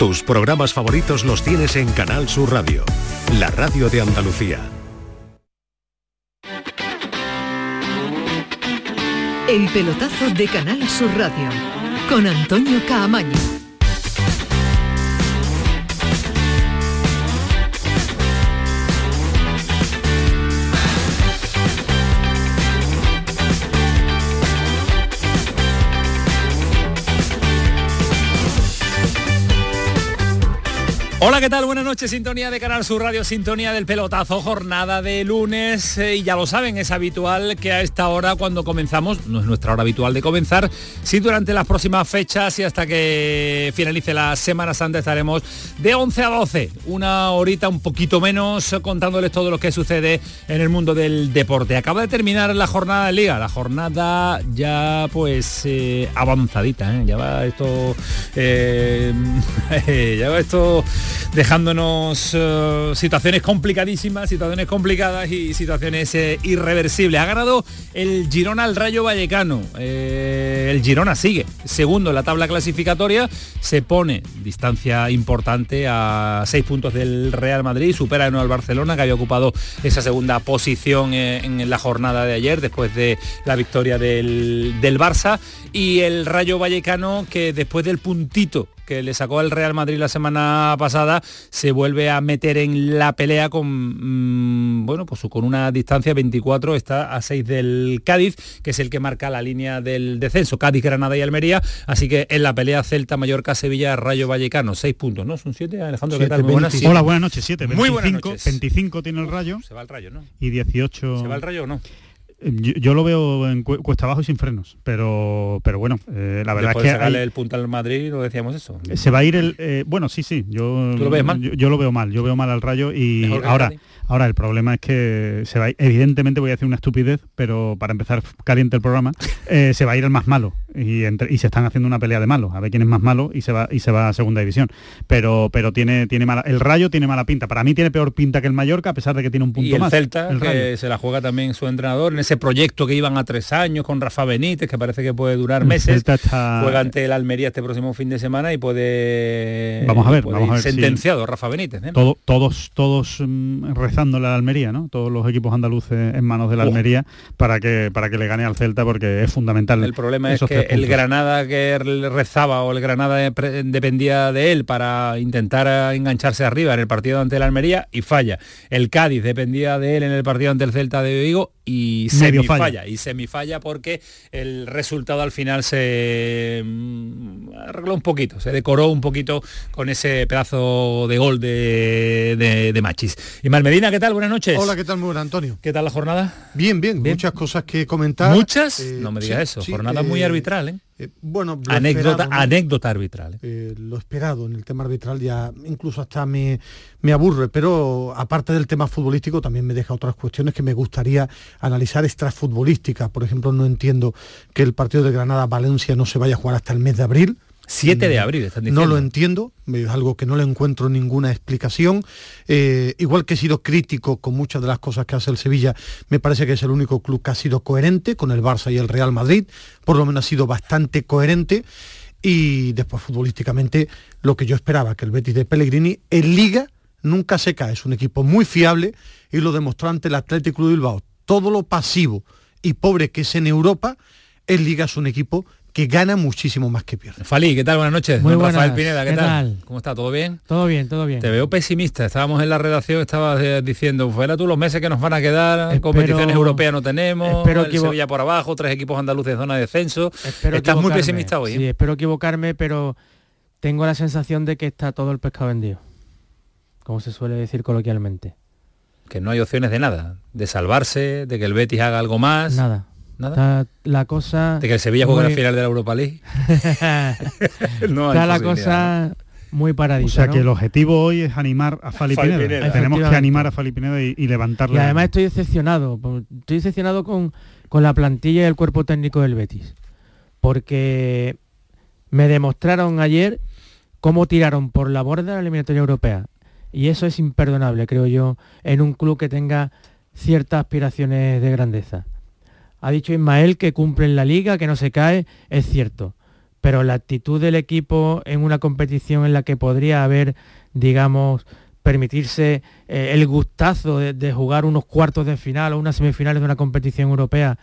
Tus programas favoritos los tienes en Canal Sur Radio, la radio de Andalucía. El pelotazo de Canal Sur Radio con Antonio Caamaño. Hola, ¿qué tal? Buenas noches, sintonía de Canal Sur Radio, sintonía del pelotazo, jornada de lunes eh, y ya lo saben, es habitual que a esta hora cuando comenzamos, no es nuestra hora habitual de comenzar, sí durante las próximas fechas y hasta que finalice la Semana Santa estaremos de 11 a 12, una horita un poquito menos contándoles todo lo que sucede en el mundo del deporte. Acaba de terminar la jornada de liga, la jornada ya pues eh, avanzadita, ¿eh? ya va esto, ya va esto dejándonos eh, situaciones complicadísimas, situaciones complicadas y situaciones eh, irreversibles. Ha ganado el Girona al Rayo Vallecano. Eh, el Girona sigue segundo en la tabla clasificatoria, se pone distancia importante a seis puntos del Real Madrid, supera de nuevo al Barcelona que había ocupado esa segunda posición en la jornada de ayer después de la victoria del, del Barça y el Rayo Vallecano que después del puntito que le sacó al Real Madrid la semana pasada, se vuelve a meter en la pelea con, mm, bueno, pues con una distancia 24, está a 6 del Cádiz, que es el que marca la línea del descenso, Cádiz, Granada y Almería, así que en la pelea Celta, Mallorca, Sevilla, Rayo Vallecano, 6 puntos, ¿no? Son 7, Alejandro, ¿qué tal? buenas, Hola, buenas noches, 7, Muy buenas noches. 25 tiene el Rayo. Se va el Rayo, ¿no? Y 18... ¿Se va el Rayo o no? Yo, lo veo en cuesta abajo y sin frenos, pero pero bueno, eh, la verdad es que hay... el punto al Madrid, lo decíamos eso. Se va a ir el eh, bueno, sí, sí, yo lo ves mal? Yo, lo veo mal, yo veo mal al Rayo y ahora Ahora, el problema es que se va evidentemente voy a decir una estupidez, pero para empezar caliente el programa, eh, se va a ir el más malo y, se están haciendo una pelea de malos, a ver quién es más malo y se va y se va a segunda división. Pero pero tiene tiene mala el Rayo tiene mala pinta. Para mí tiene peor pinta que el Mallorca a pesar de que tiene un punto y el más. Celta que se la juega también su entrenador en ese proyecto que iban a tres años con Rafa Benítez que parece que puede durar meses. Juega ante el Almería este próximo fin de semana y puede vamos a ver, vamos a ver sentenciado Rafa Benítez. ¿eh? todos todos mm, la Almería, ¿no? Todos los equipos andaluces en manos de la Almería para que para que le gane al Celta porque es fundamental. El problema es que el Granada que rezaba o el Granada dependía de él para intentar engancharse arriba en el partido ante la Almería y falla. El Cádiz dependía de él en el partido ante el Celta de Vigo y semifalla y semifalla porque el resultado al final se mm, arregló un poquito, se decoró un poquito con ese pedazo de gol de, de, Machis. Y Malmedina, ¿qué tal? Buenas noches. Hola, ¿qué tal? Muy buenas, Antonio. ¿Qué tal la jornada? Bien, bien, muchas cosas que comentar. ¿Muchas? Eh, no me digas eso, jornada muy eh, arbitral, ¿eh? Eh, bueno, anécdota, anécdota arbitral. ¿eh? Eh, lo esperado en el tema arbitral ya incluso hasta me, me aburre, pero aparte del tema futbolístico también me deja otras cuestiones que me gustaría analizar extrafutbolísticas. Por ejemplo, no entiendo que el partido de Granada-Valencia no se vaya a jugar hasta el mes de abril 7 de abril, están diciendo. No lo entiendo, es algo que no le encuentro ninguna explicación. Eh, igual que he sido crítico con muchas de las cosas que hace el Sevilla, me parece que es el único club que ha sido coherente con el Barça y el Real Madrid, por lo menos ha sido bastante coherente. Y después futbolísticamente lo que yo esperaba, que el Betis de Pellegrini en Liga nunca se cae, es un equipo muy fiable y lo demostró ante el Atlético de Bilbao. Todo lo pasivo y pobre que es en Europa, en Liga es un equipo que gana muchísimo más que pierde. Fali, ¿qué tal? Buenas noches. Muy buenas. Rafael Pineda, ¿qué, tal? ¿Cómo está? ¿Todo bien? Todo bien, todo bien. Te veo pesimista. Estábamos en la redacción, estabas eh, diciendo, fuera tú los meses que nos van a quedar, competiciones europeas no tenemos, espero el Sevilla por abajo, tres equipos andaluces zona de descenso. Estás muy pesimista hoy. Sí, espero equivocarme, pero tengo la sensación de que está todo el pescado vendido. Como se suele decir coloquialmente. Que no hay opciones de nada, de salvarse, de que el Betis haga algo más. Nada Está la cosa... De que el Sevilla juegue la final de la Europa League. está la cosa muy paradita. O sea que el objetivo hoy es animar a Fali, Pineda. Tenemos que animar a Fali Pineda y, levantarle. Y además estoy decepcionado. Estoy decepcionado con, con la plantilla y el cuerpo técnico del Betis. Porque me demostraron ayer cómo tiraron por la borda de la eliminatoria europea. Y eso es imperdonable, creo yo, en un club que tenga ciertas aspiraciones de grandeza. Ha dicho Ismael que cumple en la liga, que no se cae, es cierto. pero la actitud del equipo en una competición en la que podría haber, digamos, permitirse eh, el gustazo de, jugar unos cuartos de final o unas semifinales de una competición europea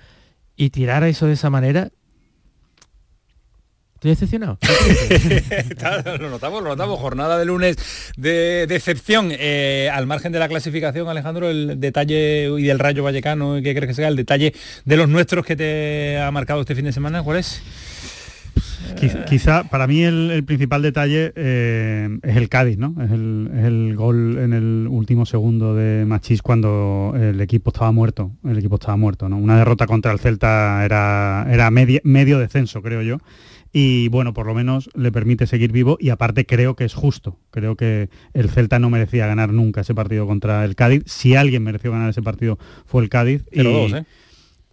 y tirar eso de esa manera, Estoy decepcionado. lo notamos, lo notamos. Jornada de lunes de decepción. Eh, al margen de la clasificación, Alejandro, el detalle y del Rayo Vallecano, ¿qué crees que sea? El detalle de los nuestros que te ha marcado este fin de semana, ¿cuál es? Quizá, para mí el, principal detalle eh, es el Cádiz, ¿no? Es el, gol en el último segundo de Machís cuando el equipo estaba muerto. El equipo estaba muerto, ¿no? Una derrota contra el Celta era, era medio descenso, creo yo y bueno, por lo menos le permite seguir vivo y aparte creo que es justo. Creo que el Celta no merecía ganar nunca ese partido contra el Cádiz. Si alguien mereció ganar ese partido fue el Cádiz. y, ¿eh?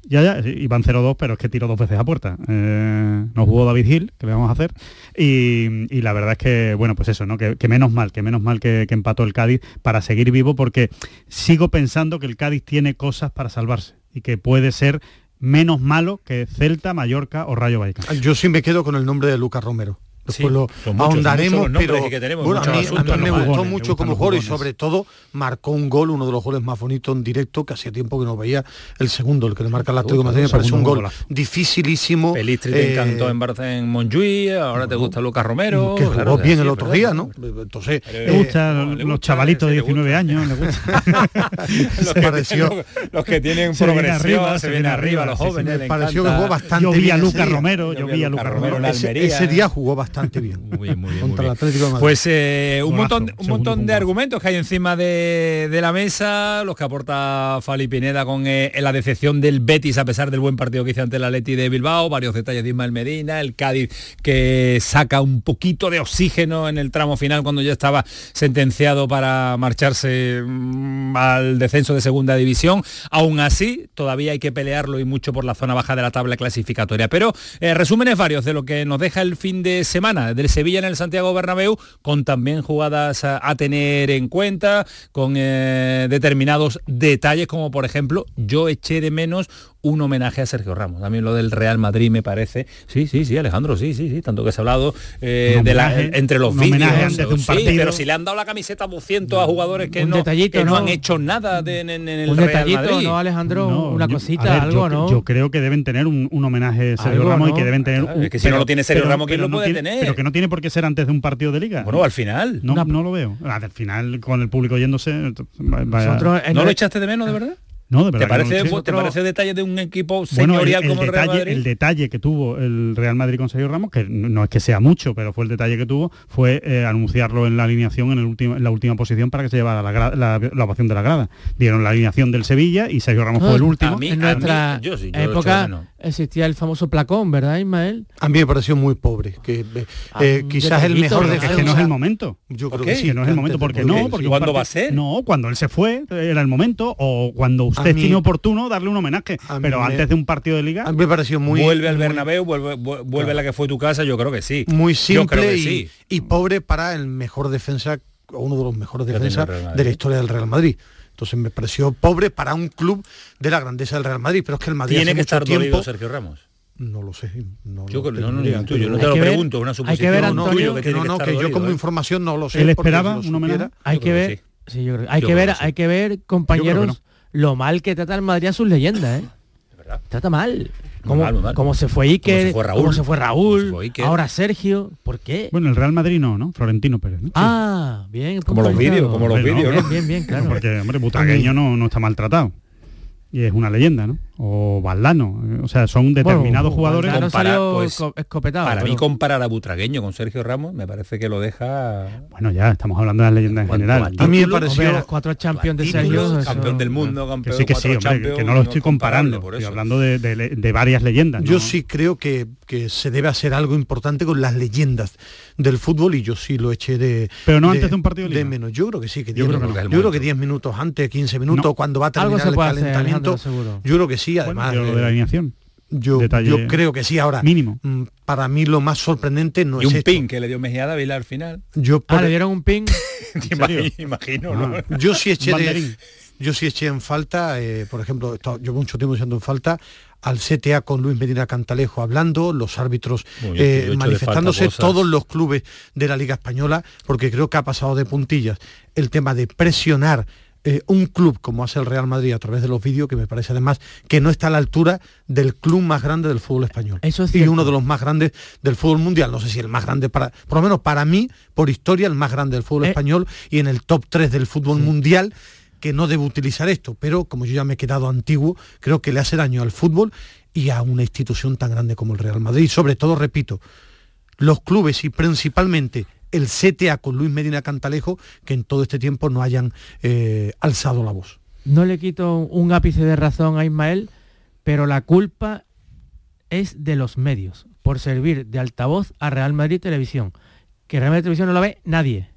Ya, ya, iban 0-2, pero es que tiró dos veces a puerta. Eh, nos jugó David Hill, que le vamos a hacer. Y, la verdad es que, bueno, pues eso, ¿no? Que, menos mal, que menos mal que, que, empató el Cádiz para seguir vivo, porque sigo pensando que el Cádiz tiene cosas para salvarse y que puede ser menos malo que Celta, Mallorca o Rayo Vallecano. Yo sí me quedo con el nombre de Lucas Romero. Después lo ahondaremos, pero bueno, a mí, me gustó mucho como jugador y sobre todo marcó un gol, uno de los goles más bonitos en directo, que hacía tiempo que no veía el segundo, el que le marca el Atlético de Madrid, me parece un gol dificilísimo. Pelistri te encantó en Barça en Montjuic, ahora te gusta Lucas Romero. Que jugó bien el otro día, ¿no? Entonces... Le gustan los chavalitos de 19 años, le los, que, los que tienen progresión, se vienen arriba, los jóvenes. Me pareció que jugó bastante Yo vi a Lucas Romero, yo vi a Lucas Romero. Ese día jugó bastante bastante bien. Muy, muy contra el Atlético de Madrid. Pues eh, un montón, un montón de argumentos que hay encima de, la mesa, los que aporta Fali Pineda con eh, la decepción del Betis a pesar del buen partido que hizo ante el Atleti de Bilbao, varios detalles de Ismael Medina, el Cádiz que saca un poquito de oxígeno en el tramo final cuando ya estaba sentenciado para marcharse mm, al descenso de segunda división. Aún así, todavía hay que pelearlo y mucho por la zona baja de la tabla clasificatoria. Pero eh, resúmenes varios de lo que nos deja el fin de semana del Sevilla en el Santiago Bernabéu, con también jugadas a, tener en cuenta, con eh, determinados detalles, como por ejemplo, yo eché de menos un homenaje a Sergio Ramos. También lo del Real Madrid me parece. Sí, sí, sí, Alejandro, sí, sí, sí. Tanto que se ha hablado eh, de la, entre los vídeos. Sí, pero si le han dado la camiseta 200 a jugadores que, no, no, han hecho nada de, en, el un Real detallito, ¿no, Alejandro? una cosita, algo, yo, ¿no? Yo creo que deben tener un, homenaje a Sergio Ramos y que deben tener... es que si no lo tiene Sergio Ramos, ¿quién lo puede tener? Pero que no tiene por qué ser antes de un partido de liga. Bueno, al final. No, no lo veo. Al final, con el público yéndose... ¿No lo echaste de menos, de verdad? No, ¿Te parece, ¿Te parece detalle de un equipo señorial como el Real Madrid? El detalle que tuvo el Real Madrid con Sergio Ramos, que no es que sea mucho, pero fue el detalle que tuvo, fue eh, anunciarlo en la alineación en, el último, en la última posición para que se llevara la, la, ovación de la grada. Dieron la alineación del Sevilla y Sergio Ramos fue el último. en nuestra época existía el famoso placón, ¿verdad, Ismael? A mí me pareció muy pobre, que eh, ah, quizás el mejor de Es que no es el momento. Yo creo que sí, no es el momento. porque no? Porque ¿Cuándo va a ser? No, cuando él se fue, era el momento, o cuando usted tiene oportuno darle un homenaje. Pero antes de un partido de liga. A mí me pareció muy. Vuelve al Bernabéu, vuelve, vuelve a la que fue tu casa, yo creo que sí. Muy simple y, y pobre para el mejor defensa, o uno de los mejores defensas de la historia del Real Madrid. Entonces me pareció pobre para un club de la grandeza del Real Madrid, pero es que el Madrid tiene que estar tiempo, Sergio Ramos. No lo sé. No, yo no, no, no, te lo pregunto, una suposición. Hay que ver, Antonio, que, no, que, yo como ¿eh? información no lo sé. Él esperaba un homenaje. Hay que ver, sí, yo creo, hay que ver, hay que ver, compañeros, lo mal que trata el Madrid a sus leyendas, ¿eh? Trata mal. Como, se fue Iker, como se fue Raúl, ahora Sergio, ¿por qué? Bueno, el Real Madrid no, ¿no? Florentino Pérez, ¿no? Ah, bien. Como los vídeos, como los vídeos, Bien, bien, bien, claro. porque, hombre, Butragueño no, no está maltratado y es una leyenda, ¿no? O Valdano, o sea, son determinados jugadores. pues, escopetado, para mí comparar a Butragueño con Sergio Ramos me parece que lo deja. Bueno, ya estamos hablando de las leyendas en general. A mí me pareció las cuatro Champions de Sergio, campeón del mundo, campeón. Que sí, que sí, hombre, que no lo estoy comparando, estoy hablando de, de, varias leyendas. Yo sí creo que, que se debe hacer algo importante con las leyendas del fútbol y yo sí lo eché de pero no antes de un partido de, menos yo creo que sí que yo, creo, que, yo creo que 10 minutos antes 15 minutos cuando va a terminar el calentamiento yo creo que sí además lo de la alineación yo, yo, creo que sí ahora mínimo. mm, para mí lo más sorprendente no y es un ping que le dio Mejía Dávila al final. Yo ah, le dieron un ping imagino ¿no? yo sí eché de, yo sí eché en falta eh, por ejemplo yo mucho tiempo echando en falta al CTA con Luis Medina Cantalejo hablando, los árbitros eh, manifestándose, todos los clubes de la Liga Española, porque creo que ha pasado de puntillas el tema de presionar eh, un club como hace el Real Madrid a través de los vídeos, que me parece además que no está a la altura del club más grande del fútbol español. Eso y uno de los más grandes del fútbol mundial. No sé si el más grande, para, por lo menos para mí, por historia, el más grande del fútbol eh. español y en el top 3 del fútbol mundial que no debe utilizar esto, pero como yo ya me he quedado antiguo, creo que le hace daño al fútbol y a una institución tan grande como el Real Madrid. Sobre todo, repito, los clubes y principalmente el CTA con Luis Medina Cantalejo que en todo este tiempo no hayan eh, alzado la voz. No le quito un ápice de razón a Ismael, pero la culpa es de los medios por servir de altavoz a Real Madrid Televisión. Que Real Madrid Televisión no la ve nadie.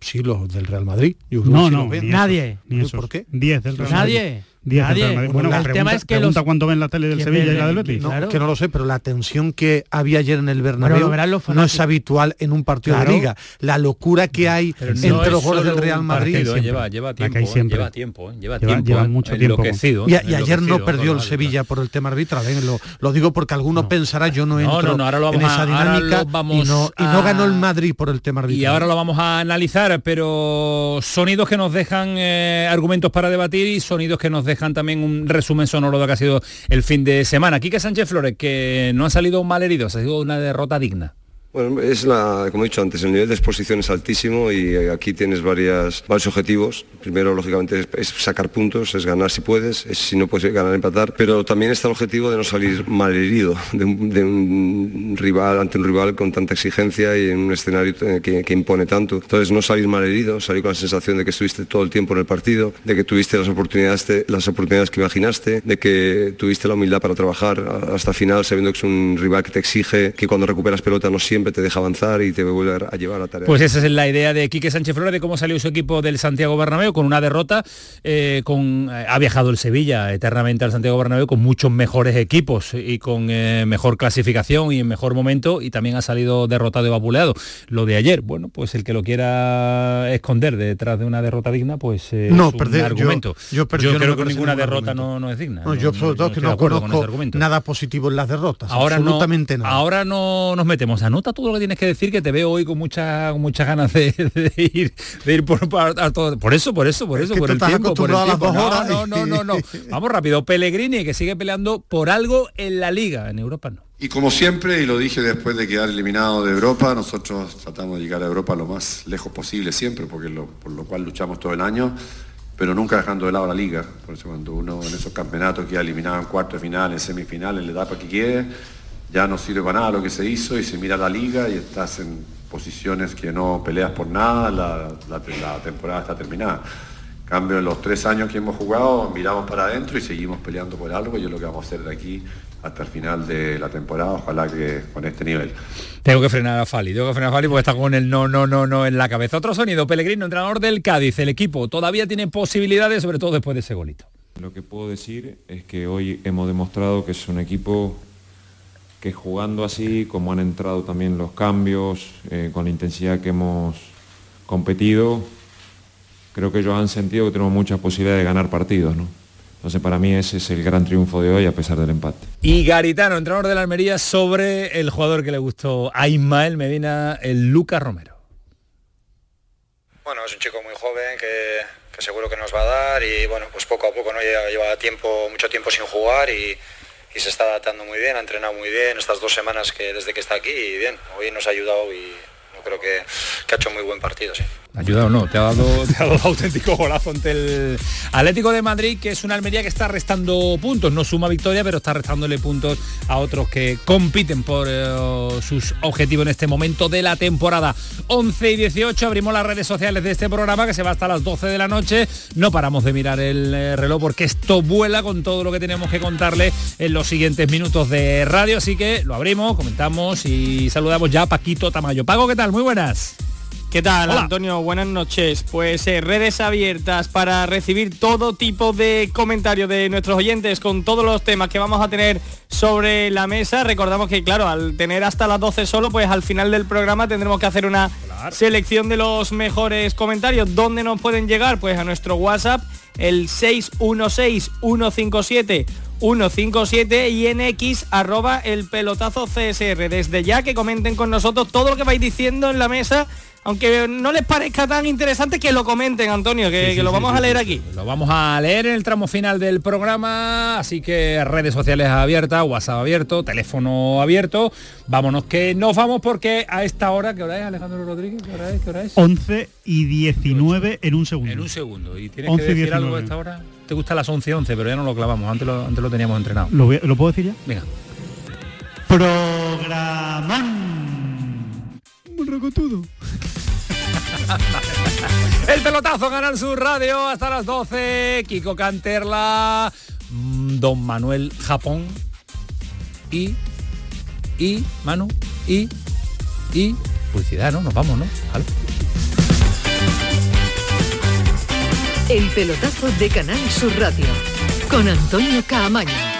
Sí, los del Real Madrid. no, no, nadie. ¿Por qué? 10 del Real Madrid. Nadie. Bueno, el tema es que pregunta cuánto ven la tele del Sevilla y la del Betis. No, que no lo sé, pero la tensión que había ayer en el Bernabéu no es habitual en un partido de liga. La locura que hay entre los goles del Real Madrid lleva, lleva, tiempo, eh, lleva tiempo, lleva tiempo, lleva, mucho tiempo. Y, ayer no perdió el Sevilla por el tema arbitral. ¿eh? Lo, digo porque alguno pensará yo no entro en esa dinámica y no ganó el Madrid por el tema arbitral. Y ahora lo vamos a analizar, pero sonidos que nos dejan eh, argumentos para debatir y sonidos que nos dejan también un resumen sonoro de lo que ha sido el fin de semana. Quique Sánchez Flores, que no ha salido mal herido, ha sido una derrota digna. Bueno, es la, como he dicho antes, el nivel de exposición es altísimo y aquí tienes varias, varios objetivos. Primero, lógicamente, es, sacar puntos, es ganar si puedes, es, si no puedes ganar, empatar. Pero también está el objetivo de no salir mal herido de un, rival, ante un rival con tanta exigencia y en un escenario eh, que, impone tanto. Entonces, no salir mal herido, salir con la sensación de que estuviste todo el tiempo en el partido, de que tuviste las oportunidades, las oportunidades que imaginaste, de que tuviste la humildad para trabajar hasta final, sabiendo que es un rival que te exige, que cuando recuperas pelota no siempre te deja avanzar y te vuelve a llevar a tarea. Pues esa es la idea de Quique Sánchez Flores de cómo salió su equipo del Santiago Bernabéu con una derrota. Eh, con, eh, ha viajado el Sevilla eternamente al Santiago Bernabéu con muchos mejores equipos y con eh, mejor clasificación y en mejor momento y también ha salido derrotado y vapuleado. Lo de ayer, bueno, pues el que lo quiera esconder detrás de una derrota digna, pues no, es un argumento. Yo, creo que ninguna derrota no, es digna. No, yo sobre todo que no conozco nada positivo en las derrotas. Ahora absolutamente nada. Ahora no nos metemos a nota todo lo que tienes que decir, que te veo hoy con muchas muchas ganas de, ir, de ir por, todo. Por eso, por eso, por eso, por el tiempo. Por el tiempo. No, no, no, no, Vamos rápido. Pellegrini, que sigue peleando por algo en la liga, en Europa no. Y como siempre, y lo dije después de quedar eliminado de Europa, nosotros tratamos de llegar a Europa lo más lejos posible siempre, porque lo, por lo cual luchamos todo el año, pero nunca dejando de lado la liga. Por eso cuando uno en esos campeonatos que ha eliminado en cuartos de final, en semifinales, le da para que quiere, ya no sirve para nada lo que se hizo y se mira la liga y estás en posiciones que no peleas por nada, la, temporada está terminada. En cambio, en los tres años que hemos jugado, miramos para adentro y seguimos peleando por algo y es lo que vamos a hacer de aquí hasta el final de la temporada, ojalá que con este nivel. Tengo que frenar a Fali, tengo que frenar a Fali porque está con el no, no, no, no en la cabeza. Otro sonido, Pellegrino, entrenador del Cádiz, el equipo todavía tiene posibilidades, sobre todo después de ese golito. Lo que puedo decir es que hoy hemos demostrado que es un equipo que jugando así, como han entrado también los cambios, eh, con la intensidad que hemos competido, creo que ellos han sentido que tenemos muchas posibilidades de ganar partidos. ¿no? Entonces para mí ese es el gran triunfo de hoy a pesar del empate. Y Garitano, entrenador de la Almería, sobre el jugador que le gustó a Ismael Medina, el Lucas Romero. Bueno, es un chico muy joven que, que, seguro que nos va a dar y bueno, pues poco a poco no lleva, lleva tiempo, mucho tiempo sin jugar y y se está adaptando muy bien, ha entrenado muy bien estas dos semanas que desde que está aquí y bien, hoy nos ha ayudado y yo creo que, ha hecho muy buen partido. Ayudado no, te ha dado, te ha dado auténtico golazo ante el Atlético de Madrid, que es una Almería que está restando puntos, no suma victoria, pero está restándole puntos a otros que compiten por eh, sus objetivos en este momento de la temporada. 11 y 18 abrimos las redes sociales de este programa que se va hasta las 12 de la noche. No paramos de mirar el eh, reloj porque esto vuela con todo lo que tenemos que contarle en los siguientes minutos de radio, así que lo abrimos, comentamos y saludamos ya a Paquito Tamayo. Pago, ¿qué tal? Muy buenas. ¿Qué tal, Antonio? Buenas noches. Pues eh, redes abiertas para recibir todo tipo de comentarios de nuestros oyentes con todos los temas que vamos a tener sobre la mesa. Recordamos que, claro, al tener hasta las 12 solo, pues al final del programa tendremos que hacer una selección de los mejores comentarios. ¿Dónde nos pueden llegar? Pues a nuestro WhatsApp, el 616 157 157 y en X arroba el pelotazo CSR. Desde ya que comenten con nosotros todo lo que vais diciendo en la mesa aunque no les parezca tan interesante que lo comenten, Antonio, que, lo vamos a leer aquí. Lo vamos a leer en el tramo final del programa, así que redes sociales abiertas, WhatsApp abierto, teléfono abierto. Vámonos que nos vamos porque a esta hora, ¿qué hora es Alejandro Rodríguez? ¿Qué hora es? ¿Qué hora es? 11 y 19 en un segundo. En un segundo. ¿Y tienes que decir algo a esta hora? Te gusta las 11 11, pero ya no lo clavamos, antes lo, antes lo teníamos entrenado. ¿Lo, ¿Lo puedo decir ya? Venga. Programón. Un. El pelotazo Canal su Radio hasta las 12. Kiko Canterla, mm, Don Manuel Japón y y Manu y y publicidad, ¿no? Nos vamos, ¿no? El pelotazo de Canal Sur Radio con Antonio Caamaño.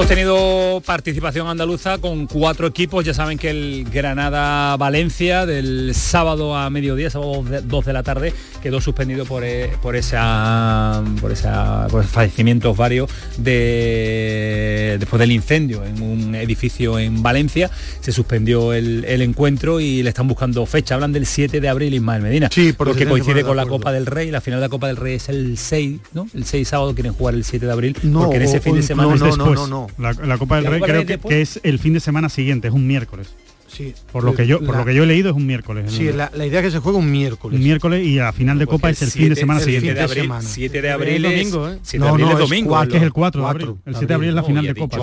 Hemos tenido participación andaluza con cuatro equipos. Ya saben que el Granada-Valencia del sábado a mediodía, sábado 2 de la tarde, quedó suspendido por, eh, por esa por esa por fallecimientos varios de después del incendio en un edificio en Valencia. Se suspendió el, encuentro y le están buscando fecha. Hablan del 7 de abril Ismael Medina. Sí, porque coincide con la Copa del Rey. La final de la Copa del Rey es el 6, ¿no? El 6 sábado quieren jugar el 7 de abril. No, porque en ese fin de semana es después. La, Copa del Rey creo que, es el fin de semana siguiente, es un miércoles. Sí, por lo que yo por lo que yo he leído es un miércoles. Sí, la, idea es que se juega un miércoles. Un miércoles y la final de Copa es el fin de semana siguiente. 7 de abril, 7 de abril es domingo, ¿eh? 7 de abril es domingo. Es, que es el 4 de abril. El 7 de abril es la final de Copa.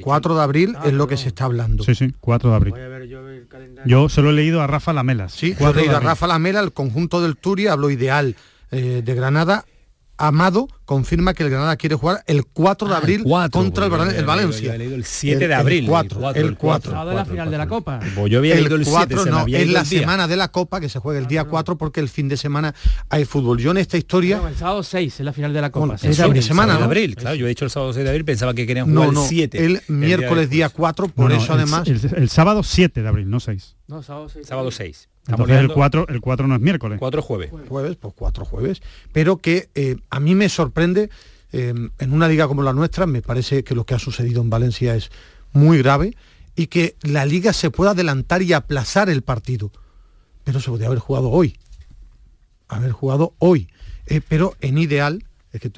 4, de abril es lo que se está hablando. Sí, sí, 4 de abril. Yo solo he leído a Rafa Lamelas. Sí, he leído a Rafa Lamela, el conjunto del Turia, hablo ideal eh, de Granada Amado confirma que el Granada quiere jugar el 4 de ah, abril contra el, Valencia. el 7 de abril. El 4. El 4. de la final de la Copa. Pues yo había el, 4 no, es la semana de la Copa que se juega el día 4 porque el fin de semana hay fútbol. Yo en esta historia... el sábado 6 es la final de la Copa. El fin de semana, de abril, claro. Yo he dicho el sábado 6 de abril, pensaba que querían jugar el 7. El miércoles día 4, por eso además... El sábado 7 de abril, no 6. No, sábado 6. Sábado 6. Entonces el 4, el 4 no es miércoles. 4 jueves. Jueves, pues 4 jueves. Pero que eh, a mí me sorprende, eh, en una liga como la nuestra, me parece que lo que ha sucedido en Valencia es muy grave y que la liga se pueda adelantar y aplazar el partido. Pero se podría haber jugado hoy. Haber jugado hoy. Eh, pero en ideal, es que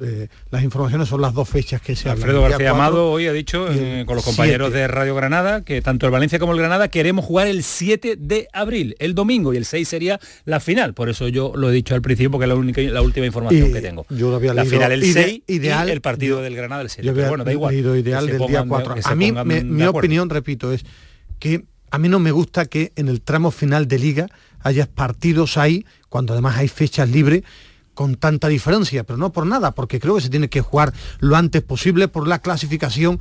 eh, las informaciones son las dos fechas que se Alfredo García Amado hoy ha dicho eh, con los compañeros de Radio Granada que tanto el Valencia como el Granada queremos jugar el 7 de abril, el domingo, y el 6 sería la final. Por eso yo lo he dicho al principio porque es la, única, la última información que tengo. Yo lo había la final el 6 ideal, y el partido del Granada el 7. Yo bueno, da igual. ideal del día 4. A mí mi opinión, repito, es que a mí no me gusta que en el tramo final de liga haya partidos ahí, cuando además hay fechas libres con tanta diferencia, pero no por nada, porque creo que se tiene que jugar lo antes posible por la clasificación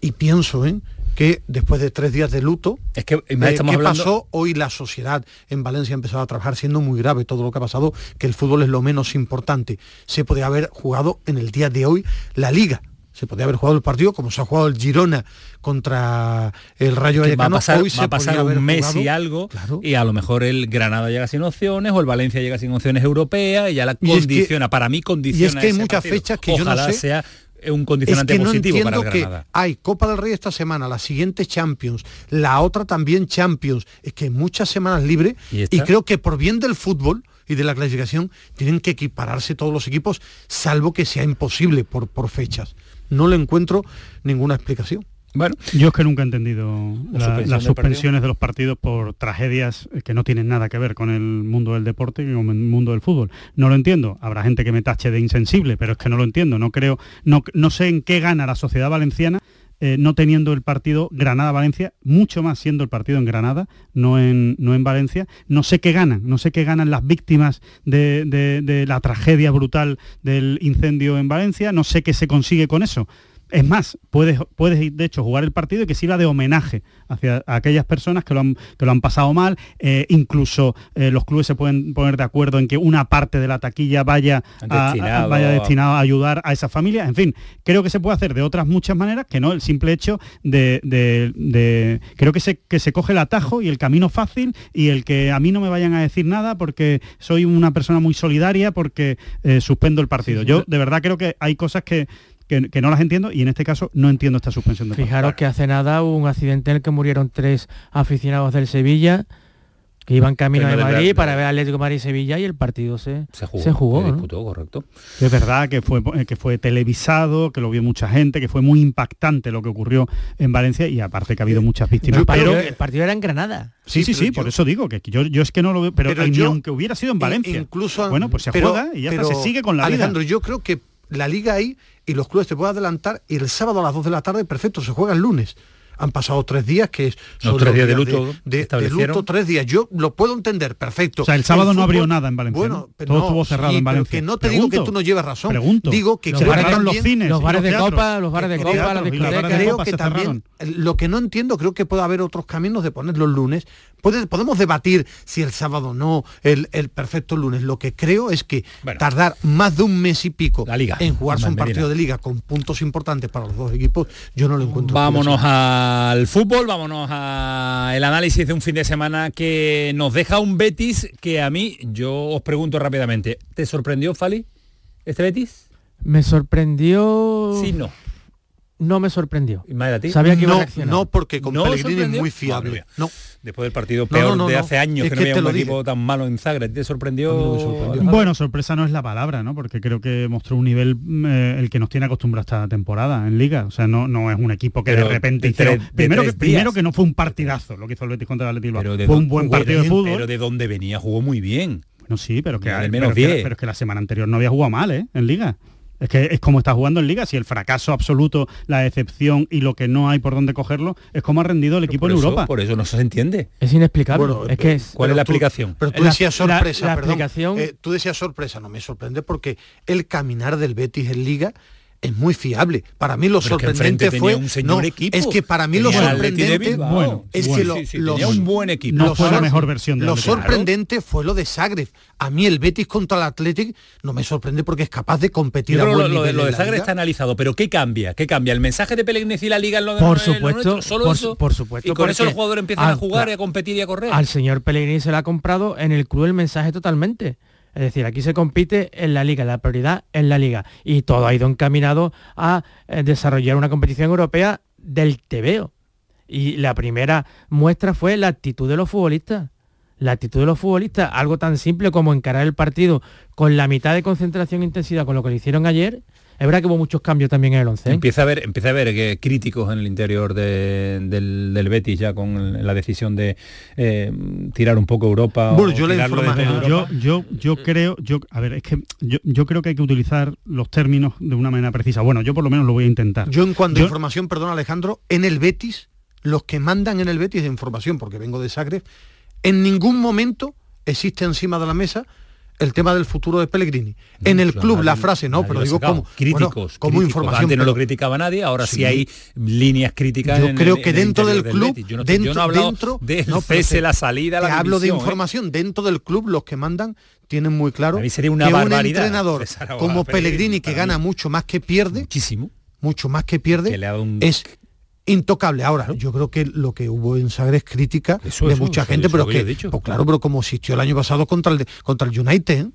y pienso, ¿eh? que después de tres días de luto, es que, eh, ¿qué pasó? Hoy la sociedad en Valencia ha empezado a trabajar siendo muy grave todo lo que ha pasado, que el fútbol es lo menos importante. Se podía haber jugado en el día de hoy la liga. Se podía haber jugado el partido como se ha jugado el Girona contra el Rayo va a Vallecano. pasar, Hoy va se a pasar un mes jugado. y algo y a lo mejor el Granada llega sin opciones o el Valencia llega sin opciones europeas y ya la Y es que- condiciona para mí condiciona y es que hay muchas partido. fechas que yo no Ojalá sé- sea un Es condicionante que no positivo para entiendo el que Granada hay Copa del Rey esta semana, la siguiente Champions, la otra también Champions. Es que hay muchas semanas libres ¿Y y, creo que por bien del fútbol y de la clasificación tienen que equipararse todos los equipos, salvo que sea imposible por, por fechas. No le encuentro ninguna explicación. Bueno, Yo es que nunca he entendido la- suspensión las suspensiones de los partidos por tragedias eh, que no tienen nada que ver con el mundo del deporte y con el mundo del fútbol. No lo entiendo. Habrá gente que me tache de insensible, pero es que no lo entiendo. No creo, no, no sé en qué gana la sociedad valenciana eh, no teniendo el partido Granada-Valencia, mucho más siendo el partido en Granada, no en, no en Valencia. No sé qué ganan, no sé qué ganan las víctimas de, la tragedia brutal del incendio en Valencia, no sé qué se consigue con eso. Es más, puedes, puedes de hecho jugar el partido y que sirva de homenaje hacia aquellas personas que lo han, que lo han pasado mal. Eh, incluso eh, los clubes se pueden poner de acuerdo en que una parte de la taquilla vaya, a, vaya a- destinado a ayudar a esa familia. En fin, creo que se puede hacer de otras muchas maneras que no el simple hecho de... de- de- creo que se, que se coge el atajo y el camino fácil y el que a mí no me vayan a decir nada porque soy una persona muy solidaria porque eh, suspendo el partido. Yo de verdad creo que hay cosas que, que, que no las entiendo y en este caso no entiendo esta suspensión de Fijaros que hace nada hubo un accidente en el que murieron tres aficionados del Sevilla que iban camino de Madrid para ver Atlético Madrid y Sevilla y el partido se, se jugó, se jugó, se ¿no? disputó, correcto. Es verdad que fue, eh, que fue televisado, que lo vio mucha gente, que fue muy impactante lo que ocurrió en Valencia y aparte que ha habido muchas víctimas. el, partido, pero el partido era en Granada. sí, sí, sí, por eso digo que yo, yo es que no lo veo, pero, Pero ni yo- aunque hubiera sido en Valencia. Incluso, bueno, pues se juega y ya está, se sigue con la Alejandro, vida. yo creo que la liga ahí y los clubes te pueden adelantar y el sábado a las 2 de la tarde, perfecto, se juega el lunes. Han pasado tres días que es Los son tres días de luto de, de establecieron. luto, tres días. Yo lo puedo entender, perfecto. O sea, el sábado no fútbol- abrió nada en Valencia, Bueno, ¿no? pero Todo no, estuvo cerrado sí, en Valencia. que no te digo que Pregunto, tú no lleves razón. pregunto. Digo que Los creo que cerraron los también- cines los bares de teatros. copa, los bares de Los copa, las discotecas. bares de creo que también lo que no entiendo creo que puede haber otros caminos de poner los lunes Puede- podemos debatir si el sábado no el, el perfecto lunes lo que creo es que tardar más de un mes y pico en jugarse un partido de liga con puntos importantes para los dos equipos yo no lo encuentro Vámonos explicación. Al fútbol, vámonos al análisis de un fin de semana que nos deja un Betis que a mí, yo os pregunto rápidamente, ¿te sorprendió, Fali, este Betis? Me sorprendió... Sí, no. No me sorprendió. ¿a ti? Sabía que iba a no, reaccionar. no porque con ¿No Pellegrini es muy fiable no Después del partido peor no, no, de hace años Es que no había un lo equipo dije. tan malo en Zagreb, ¿te sorprendió? Bueno, sorpresa no es la palabra, ¿no? Porque creo que mostró un nivel mm, eh, el que nos tiene acostumbrado esta temporada en Liga. O sea, no, no es un equipo que Pero de repente de hicieron- de primero, que, primero que no fue un partidazo lo que hizo el Betis contra el. Pero de Fue dó- un buen partido de fútbol. Pero de donde venía jugó muy bien. No, sí, pero que, Al pero, menos que- 10. pero es que la semana anterior no había jugado mal, ¿eh? En Liga. Es que es como está jugando en Liga, si el fracaso absoluto, la decepción y lo que no hay por dónde cogerlo, es como ha rendido el equipo en eso- Europa. por eso no se entiende. Es inexplicable. Bueno, es que es... ¿Cuál es la tú- explicación? Pero tú La- decías sorpresa, la perdón. Eh, tú decías sorpresa, no me sorprende porque el caminar del Betis en Liga es muy fiable. Para mí lo Pero que sorprendente fue un señor no, equipo. es que para mí lo Tenía sorprendente. Bueno, es bueno, que lo, sí, sí, tenía un buen equipo. No lo fue la mejor versión de Lo sorprendente fue lo de Zagreb. A mí el Betis contra el Athletic no me sorprende porque es capaz de competir a buen lo, lo de, lo de Zagreb está analizado, pero ¿qué cambia? ¿Qué cambia? ¿El mensaje de Pellegrini y la Liga en lo de Por supuesto, nuestro? ¿Solo por, eso? por supuesto. Y con eso los jugadores empiezan a jugar y a competir y a correr. Al señor Pellegrini se le ha comprado en el club el mensaje totalmente. Es decir, aquí se compite en la liga, la prioridad en la liga. Y todo ha ido encaminado a eh, desarrollar una competición europea del TVO. Y la primera muestra fue la actitud de los futbolistas. La actitud de los futbolistas, algo tan simple como encarar el partido con la mitad de concentración e intensidad con lo que le hicieron ayer. Es verdad que hubo muchos cambios también en el 11. ¿eh? Empieza a haber, empieza a haber eh, críticos en el interior de- del, del Betis ya con el- la decisión de eh, tirar un poco Europa. Bueno, o yo tirarlo informa- Europa. yo, yo, yo creo, yo, a ver, es que yo, yo creo que hay que utilizar los términos de una manera precisa. Bueno, yo por lo menos lo voy a intentar. Yo en cuanto a información, perdón Alejandro, en el Betis, los que mandan en el Betis de información, porque vengo de Zagreb, en ningún momento existe encima de la mesa el tema del futuro de Pellegrini. En el club la frase no, pero digo como críticos, como información. Antes no lo criticaba nadie, ahora sí, hay líneas críticas. Yo creo que dentro del club, yo no, dentro, yo no dentro, de no, cese, la salida, la hablo de ¿eh? información dentro del club los que mandan tienen muy claro sería una que un barbaridad entrenador empezar a como Pellegrini, Pellegrini que gana mucho más que pierde, muchísimo, mucho más que pierde, que le un es intocable. Ahora, yo creo que lo que hubo en Sagres es crítica Eso, de eso, mucha eso, gente, eso pero que pues claro, pero como existió el año pasado contra el de- contra el United, ¿eh?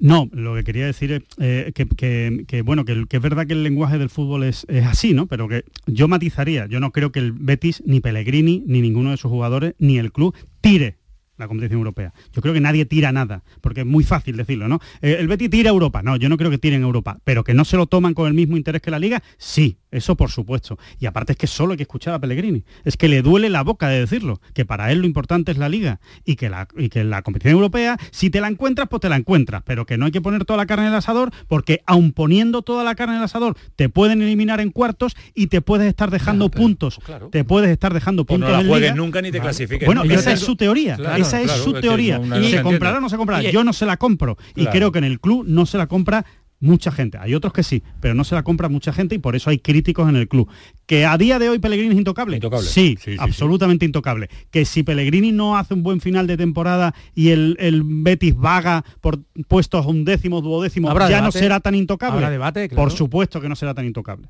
No, lo que quería decir es eh, que, que- que, bueno, que, el- que es verdad que el lenguaje del fútbol es, es así, ¿no? Pero que yo matizaría, yo no creo que el Betis, ni Pellegrini, ni ninguno de sus jugadores, ni el club tire la competición europea. Yo creo que nadie tira nada, porque es muy fácil decirlo, ¿no? Eh, el Betis tira a Europa. No, yo no creo que tiren a Europa, pero que no se lo toman con el mismo interés que la Liga, sí, eso por supuesto. Y aparte es que solo hay que escuchar a Pellegrini. Es que le duele la boca de decirlo, que para él lo importante es la Liga y que la, y que la competición europea, si te la encuentras, pues te la encuentras, pero que no hay que poner toda la carne en el asador, porque aun poniendo toda la carne en el asador, te pueden eliminar en cuartos y te puedes estar dejando puntos. Te puedes estar dejando Pues no puntos la en juegues Liga. nunca ni te clasifiques Bueno, esa es su teoría. Claro, esa es claro, su teoría. no- no ¿Se comprará o no se comprará? Yo no se la compro. Y Claro. creo que en el club no se la compra mucha gente. Hay otros que sí, pero no se la compra mucha gente y por eso hay críticos en el club. Que a día de hoy Pellegrini es intocable. Intocable. Sí, Sí, sí, absolutamente intocable. Que si Pellegrini no hace un buen final de temporada y el, el Betis vaga por puestos undécimo, duodécimo, Habrá ya no será tan intocable. debate, claro. Por supuesto que no será tan intocable.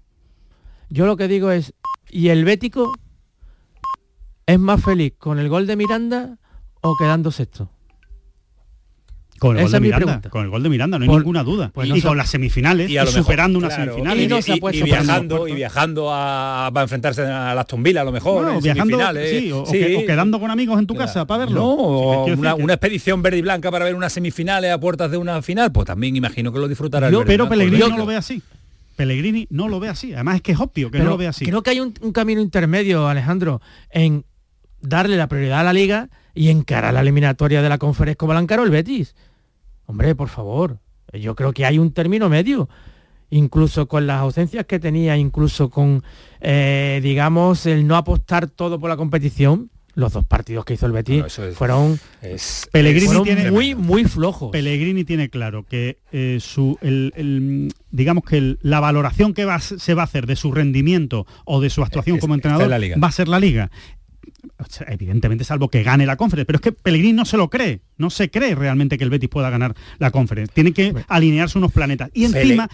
Yo lo que digo es, ¿y el Bético es más feliz con el gol de Miranda o quedando sexto? Con el, Esa gol de mi Miranda, con el gol de Miranda, no hay Por- ninguna duda. pues y, no y se- con las semifinales, y a lo y mejor, superando unas claro, semifinales. y, viajando y viajando a, para enfrentarse a la Aston Villa a lo mejor Bueno, en viajando, semifinales. sí, o, o que- o quedando con amigos en tu casa para verlo. No, o una, expedición verde y blanca para ver unas semifinales a puertas de una final, pues también imagino que lo disfrutará el pero. Pellegrini no lo ve así. Pellegrini no lo ve así. Además es que es obvio que Pero no lo ve así. Creo que hay un, un camino intermedio, Alejandro, en darle la prioridad a la liga y encarar la eliminatoria de la conferencia como la encaró el Betis. Hombre, por favor, yo creo que hay un término medio. Incluso con las ausencias que tenía, incluso con, eh, digamos, el no apostar todo por la competición, los dos partidos que hizo el Betis Bueno, eso es- fueron, es- Pellegrini fueron tiene muy, muy flojos. Pellegrini tiene claro que eh, su el, el, digamos que el- la valoración que va, se va a hacer de su rendimiento o de su actuación Es- como entrenador la liga. va a ser la liga. Evidentemente salvo que gane la conferencia, pero es que Pellegrini no se lo cree, no se cree realmente que el Betis pueda ganar la conferencia. Tiene que alinearse unos planetas. Y encima,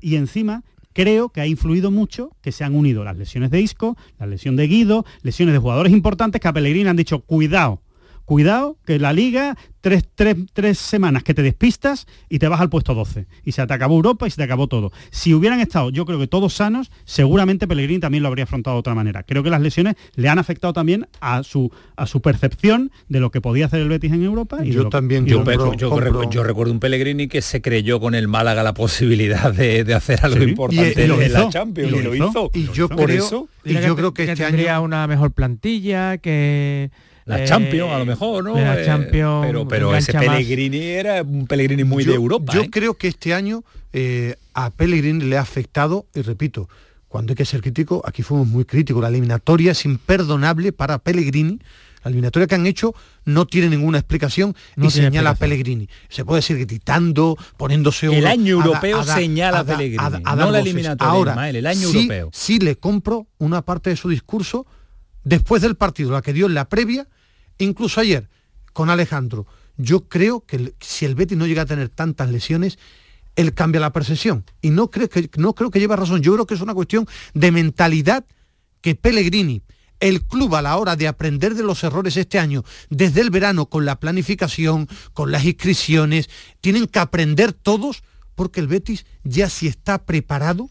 y encima creo que ha influido mucho que se han unido las lesiones de Isco, la lesión de Guido, lesiones de jugadores importantes que a Pellegrini han dicho, cuidado, cuidado, que la liga, tres, tres, tres semanas que te despistas y te vas al puesto 12. Y se te acabó Europa y se te acabó todo. Si hubieran estado, yo creo que todos sanos, seguramente Pellegrini también lo habría afrontado de otra manera. Creo que las lesiones le han afectado también a su, a su percepción de lo que podía hacer el Betis en Europa. Y Yo lo- también y Yo, lo- compro- pe- yo compro- recu- yo recuerdo un Pellegrini que se creyó con el Málaga la posibilidad de, de hacer algo Sí. importante Y- y lo en la hizo, Champions y y lo hizo. hizo. y yo Por creo eso y yo creo que, este tendría año una mejor plantilla, que... la eh, Champions a lo mejor, ¿no? La Eh, Champions pero pero ese más. Pellegrini era un Pellegrini muy yo, de Europa. Yo ¿eh? creo que este año eh, a Pellegrini le ha afectado, y repito, cuando hay que ser crítico, aquí fuimos muy críticos, la eliminatoria es imperdonable para Pellegrini. La eliminatoria que han hecho no tiene ninguna explicación No y señala a. Pellegrini. Se puede seguir gritando, poniéndose El año a da- europeo a da- señala a da- Pellegrini, a da- a no la eliminatoria, Ahora, Ismael, el año sí- europeo. Sí le compro una parte de su discurso después del partido, la que dio en la previa, incluso ayer con Alejandro. Yo creo que si el Betis no llega a tener tantas lesiones, él cambia la percepción. Y no creo que, no creo que lleve razón. Yo creo que es una cuestión de mentalidad que Pellegrini, el club a la hora de aprender de los errores este año, desde el verano, con la planificación, con las inscripciones, tienen que aprender todos porque el Betis ya sí está preparado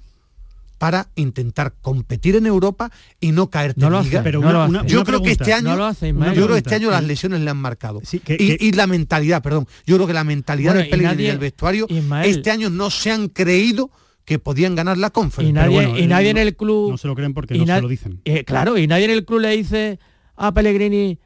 para intentar competir en Europa y no caerte No en lo hace, pero no lo hace. yo una creo que este año, No hace, yo creo que este año las lesiones le han marcado. Sí, que- y, que- y la mentalidad, perdón. Yo creo que la mentalidad Bueno, de y Pellegrini nadie- y el vestuario Ismael. este año no se han creído que podían ganar la Y conferencia. nadie, bueno, y eh, nadie en no- el club... no se lo creen porque y no se lo dicen. eh, claro, y nadie en el club le dice a Pellegrini,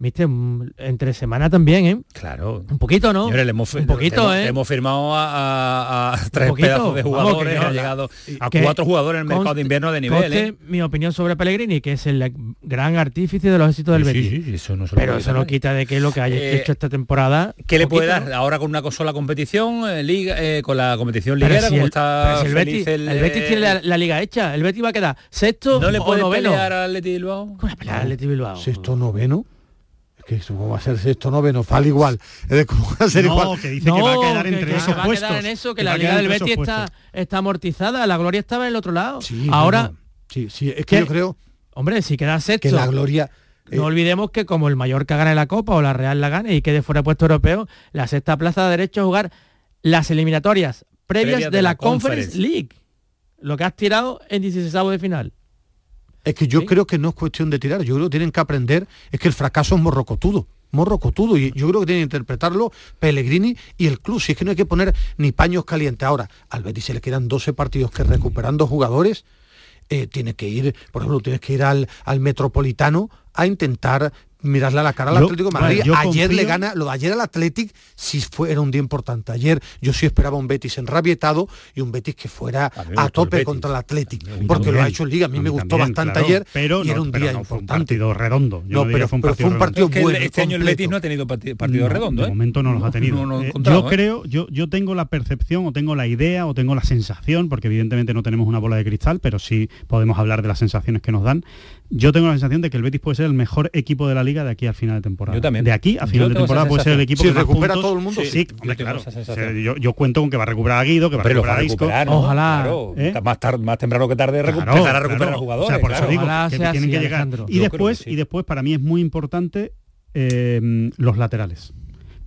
Viste, mm, entre semana también, ¿eh? Claro. Un poquito, ¿no? Hemos, un poquito, ¿eh? hemos firmado a, tres pedazos de jugadores, ha llegado a cuatro jugadores en el mercado de invierno de nivel, ¿eh? Mi opinión sobre Pellegrini, que es el gran artífice de los éxitos del sí, Betis. Sí, sí, eso no Pero eso no quita de que lo que haya hecho eh, esta temporada... ¿Qué le puede dar ahora con una sola competición, eh, liga, eh, con la competición liguera, si como el, está el, Betis, el, el, Betis, tiene la, liga hecha, el Betis va a quedar sexto ¿No le puede noveno. pelear al Atleti Bilbao? ¿Cómo pelear al Bilbao? ¿Sexto, noveno? que supongo va a ser sexto noveno, fal igual. Es como va a ser no, igual. que dice que va a quedar entre que, que. Va a quedar en eso, que, la liga del Betis está, amortizada, la gloria estaba en el otro lado. Sí, Ahora... Sí, sí, es que yo creo... Hombre, si queda sexto... Que la gloria... No eh, olvidemos que como el mayor Mallorca gane la Copa o la Real la gane y quede fuera puesto europeo, la sexta plaza da derecho a jugar las eliminatorias previas, de, la, la Conference League. Lo que has tirado en 16 de final. Es que yo creo que no es cuestión de tirar, yo creo que tienen que aprender, es que el fracaso es morrocotudo. Morrocotudo, y yo creo que tienen que interpretarlo Pellegrini y el club. Si es que no hay que poner ni paños calientes ahora. Al Betis se le quedan 12 partidos que recuperando jugadores, eh, tiene que ir, por ejemplo, tienes que ir al, al metropolitano a intentar mirasle a la cara al Atlético Madrid. Ayer le gana, lo de ayer al Atlético sí fue, era un día importante. Ayer yo sí esperaba un Betis enrabietado y un Betis que fuera a, tope contra el Atlético, porque lo ha hecho en Liga. A mí me gustó bastante ayer pero y no, era un día importante. Fue redondo. Yo no, pero, fue un partido, un bueno. Es que este año el Betis no ha tenido partido, partido redondo. De ¿eh? momento no, los ha tenido. Eh, yo ¿eh? creo, yo, yo tengo la percepción o tengo la idea o tengo la sensación, porque evidentemente no tenemos una bola de cristal, pero sí podemos hablar de las sensaciones que nos dan, yo tengo la sensación de que el Betis puede ser el mejor equipo de la liga de aquí al final de temporada. Yo también. De aquí a final de temporada puede ser el equipo si que recupera puntos, todo el mundo. Sí, hombre, claro. Yo, cuento con que va a recuperar a Guido, que va a recuperar a Isco. Ojalá. ¿Eh? Más, tarde, más temprano que tarde claro, empezará a recuperar a jugadores. O sea, por eso digo que tienen que llegar. Y después, y después para mí es muy importante eh, los laterales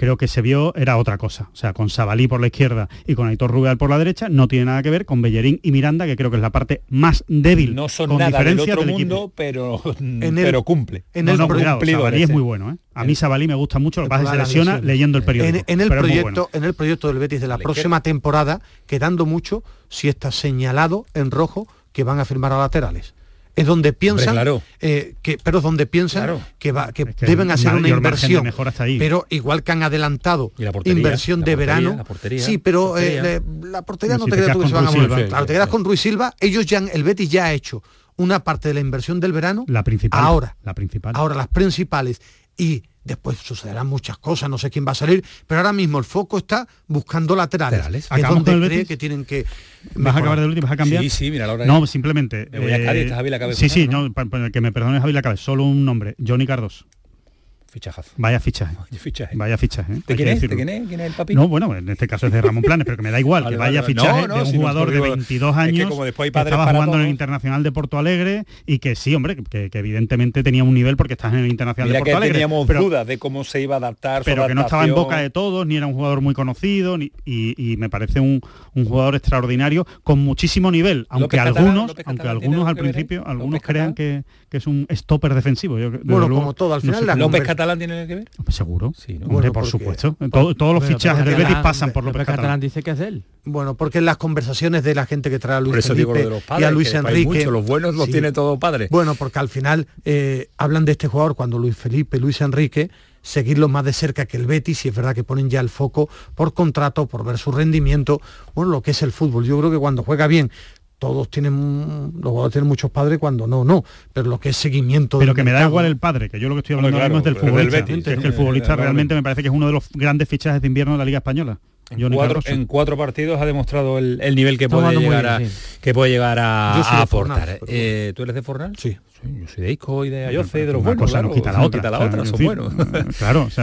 creo que se vio era otra cosa. O sea, con Sabalí por la izquierda y con Aitor Rubial por la derecha no tiene nada que ver con Bellerín y Miranda, que creo que es la parte más débil. No son con nada diferencia del mundo, pero, en el, pero cumple. En el no, no, Sabalí es muy bueno. ¿eh? A mí Sabalí me gusta mucho, lo que pasa se lesiona leyendo el periódico. En, el proyecto, en el proyecto del Betis de la, próxima temporada, quedando mucho, si está señalado en rojo, que van a firmar a laterales eh, es donde piensan que pero donde piensan que va que, deben hacer una inversión. mejor pero igual que han adelantado inversión de verano. La portería, sí pero la portería, eh, no, te, te, tú que se van a volver claro, te quedas con Ruiz Silva. Ellos ya el Betis ya ha hecho una parte de la inversión del verano. La principal ahora. la principal. Ahora las principales. Y Después sucederán muchas cosas, no sé quién va a salir, pero ahora mismo el foco está buscando laterales. laterales. Que es donde cree que tienen que. Mejorar. Vas a acabar de último, vas a cambiar. Sí, sí, mira la hora No, simplemente. Me voy a Cádiz, eh, Sí, sí, ¿no? No, que me perdone Javi la cabeza, solo un nombre, Johnny Cardos. Fichajazo. Vaya fichaje. Vaya fichaje. ¿eh? ¿Te, quién es? Quién el papi? No, bueno, en este caso es de Ramón Planes, pero que me da igual, que vaya vale, fichaje no, de un jugador de 22 años como después hay estaba jugando en el Internacional de Porto Alegre y que sí, hombre, que, evidentemente tenía un nivel porque estás en el Internacional de Porto que Alegre. teníamos pero, dudas de cómo se iba a adaptar. Pero que no estaba en boca de todos, ni era un jugador muy conocido, ni, y, me parece un, jugador extraordinario con muchísimo nivel, aunque algunos, aunque algunos al ¿eh? principio, algunos crean que, es un stopper defensivo. bueno, como todo, al final la Catalán tiene que ver? Pues seguro. Sí, por supuesto. Todos los fichajes del Betis pasan por López Catalán. Catalán dice que es él. Bueno, porque las conversaciones de la gente que trae a Luis Enrique y a Luis Enrique... Mucho, los buenos los tiene todo padre. Bueno, porque al final eh, hablan de este jugador cuando Luis Felipe, Luis Enrique seguirlo más de cerca que el Betis y es verdad que ponen ya el foco por contrato, por ver su rendimiento, bueno, lo que es el fútbol. Yo creo que cuando juega bien, todos tienen, los jugadores tienen muchos padres cuando no, no, pero lo que es seguimiento... Pero que me da igual el padre, que yo lo que estoy hablando claro, es del futbolista, es que el futbolista realmente me parece que es uno de los grandes fichajes de invierno de la Liga Española en cuatro, en cuatro partidos ha demostrado el, el nivel que puede, llegar a, sí. que puede llegar a, a aportar. Fornal, ¿eh? eh, ¿Tú eres de Fornal? Sí. sí. Yo soy de Isco y de Ayorce y de los Una buenos. Cosa claro, no quita la otra, quita la otra son buenos. Claro.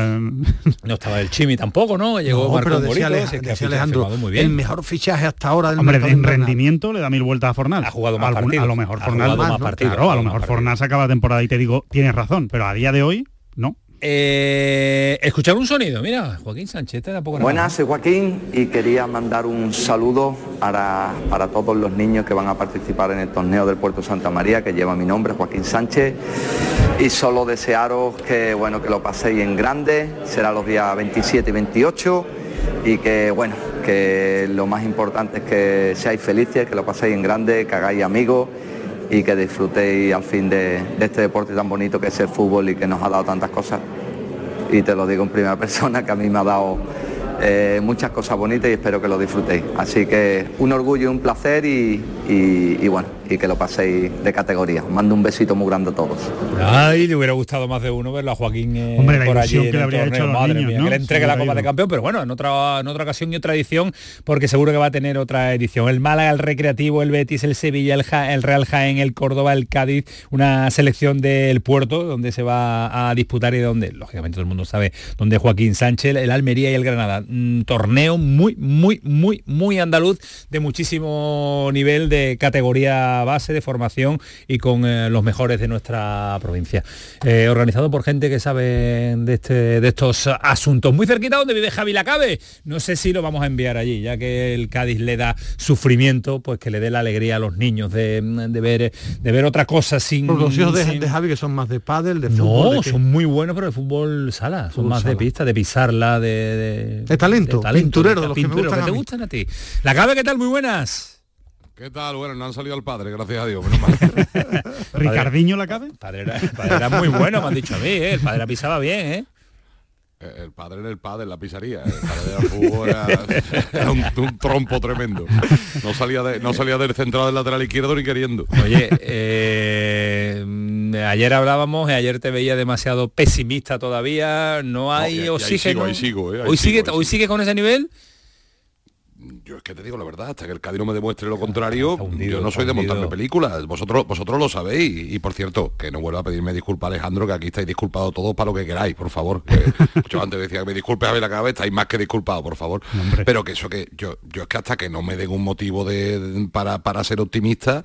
No estaba el Chimi tampoco, ¿no? Llegó no, Marco Bonito, es que Alejandro, muy bien. el mejor fichaje hasta ahora del Hombre, en rendimiento le da mil vueltas a Fornal. Ha jugado más partidos. A lo mejor Fornal, a lo mejor Fornal se acaba la temporada y te digo, tienes razón, pero a día de hoy, no. Eh, escuchar un sonido, mira, Joaquín Sánchez este tampoco. Buenas, soy Joaquín y quería mandar un saludo para, para, todos los niños que van a participar en el torneo del Puerto Santa María, que lleva mi nombre, Joaquín Sánchez. Y solo desearos que bueno que lo paséis en grande, será los días 27 y 28 y que bueno, que lo más importante es que seáis felices, que lo paséis en grande, que hagáis amigos y que disfrutéis al fin de, este deporte tan bonito que es el fútbol y que nos ha dado tantas cosas. Y te lo digo en primera persona, que a mí me ha dado eh, muchas cosas bonitas y espero que lo disfrutéis. Así que un orgullo un placer y- y bueno, y que lo paséis de categoría. Os mando un besito muy grande a todos. Ay, le hubiera gustado más de uno verlo a Joaquín eh, Hombre, la por allí que le el habría torneo. hecho a los Madre niños, mía, ¿no? que le entregue la Copa de. Campeón, pero bueno, en otra, en otra ocasión y otra edición, porque seguro que va a tener otra edición. El Málaga, el Recreativo, el Betis, el Sevilla, el, Ja- el Real Jaén, el Córdoba, el Cádiz, una selección del Puerto, donde se va a disputar y donde, lógicamente, todo el mundo sabe, donde Joaquín Sánchez, el Almería y el Granada. Un torneo muy, muy, muy, muy andaluz, de muchísimo nivel de categoría base, de formación y con eh, los mejores de nuestra provincia. Eh, organizado por gente que sabe de, este, de estos asuntos. Muy cerquita donde vive Javi Lacabe. No sé si lo vamos a enviar allí, ya que el Cádiz le da sufrimiento, pues que le dé la alegría a los niños de, de ver, de ver otra cosa sin... Por los hijos de, sin- de Javi que son más de pádel, de fútbol. no, de son muy buenos, pero de fútbol sala. Son más de pista, de pisarla, de... De, De talento, pinturero, de los que me gustan te gustan a ti. La Cabe, ¿qué tal? Muy buenas. ¿Qué tal? Bueno, no han salido al padre, gracias a Dios. menos mal. Ricardiño la cabe. Padre era, padre era muy bueno, me han dicho a mí, ¿eh? El padre pisaba bien, ¿eh? Eh, El padre era el padre en la pizzería. El padre del fútbol era, era un, un trompo tremendo. No salía, de- no salía del central del lateral izquierdo ni queriendo. Oye, eh, ayer hablábamos y ayer te veía demasiado pesimista todavía. No hay y- y ahí oxígeno. sigo, ahí sigo, eh, ahí hoy sigo, sigue, ahí hoy sigue con ese nivel. Yo es que te digo la verdad, hasta que el Cádiz no me demuestre lo contrario, yo no soy de montarme películas. Vosotros, vosotros lo sabéis. Y, y, por cierto, que no vuelva a pedirme disculpas Alejandro, que aquí estáis disculpados todos para lo que queráis, por favor. Que yo antes decía que me disculpe a ver la cabeza, estáis más que disculpados, por favor. Pero que eso que yo, yo es que hasta que no me den un motivo de, de- para, para ser optimista,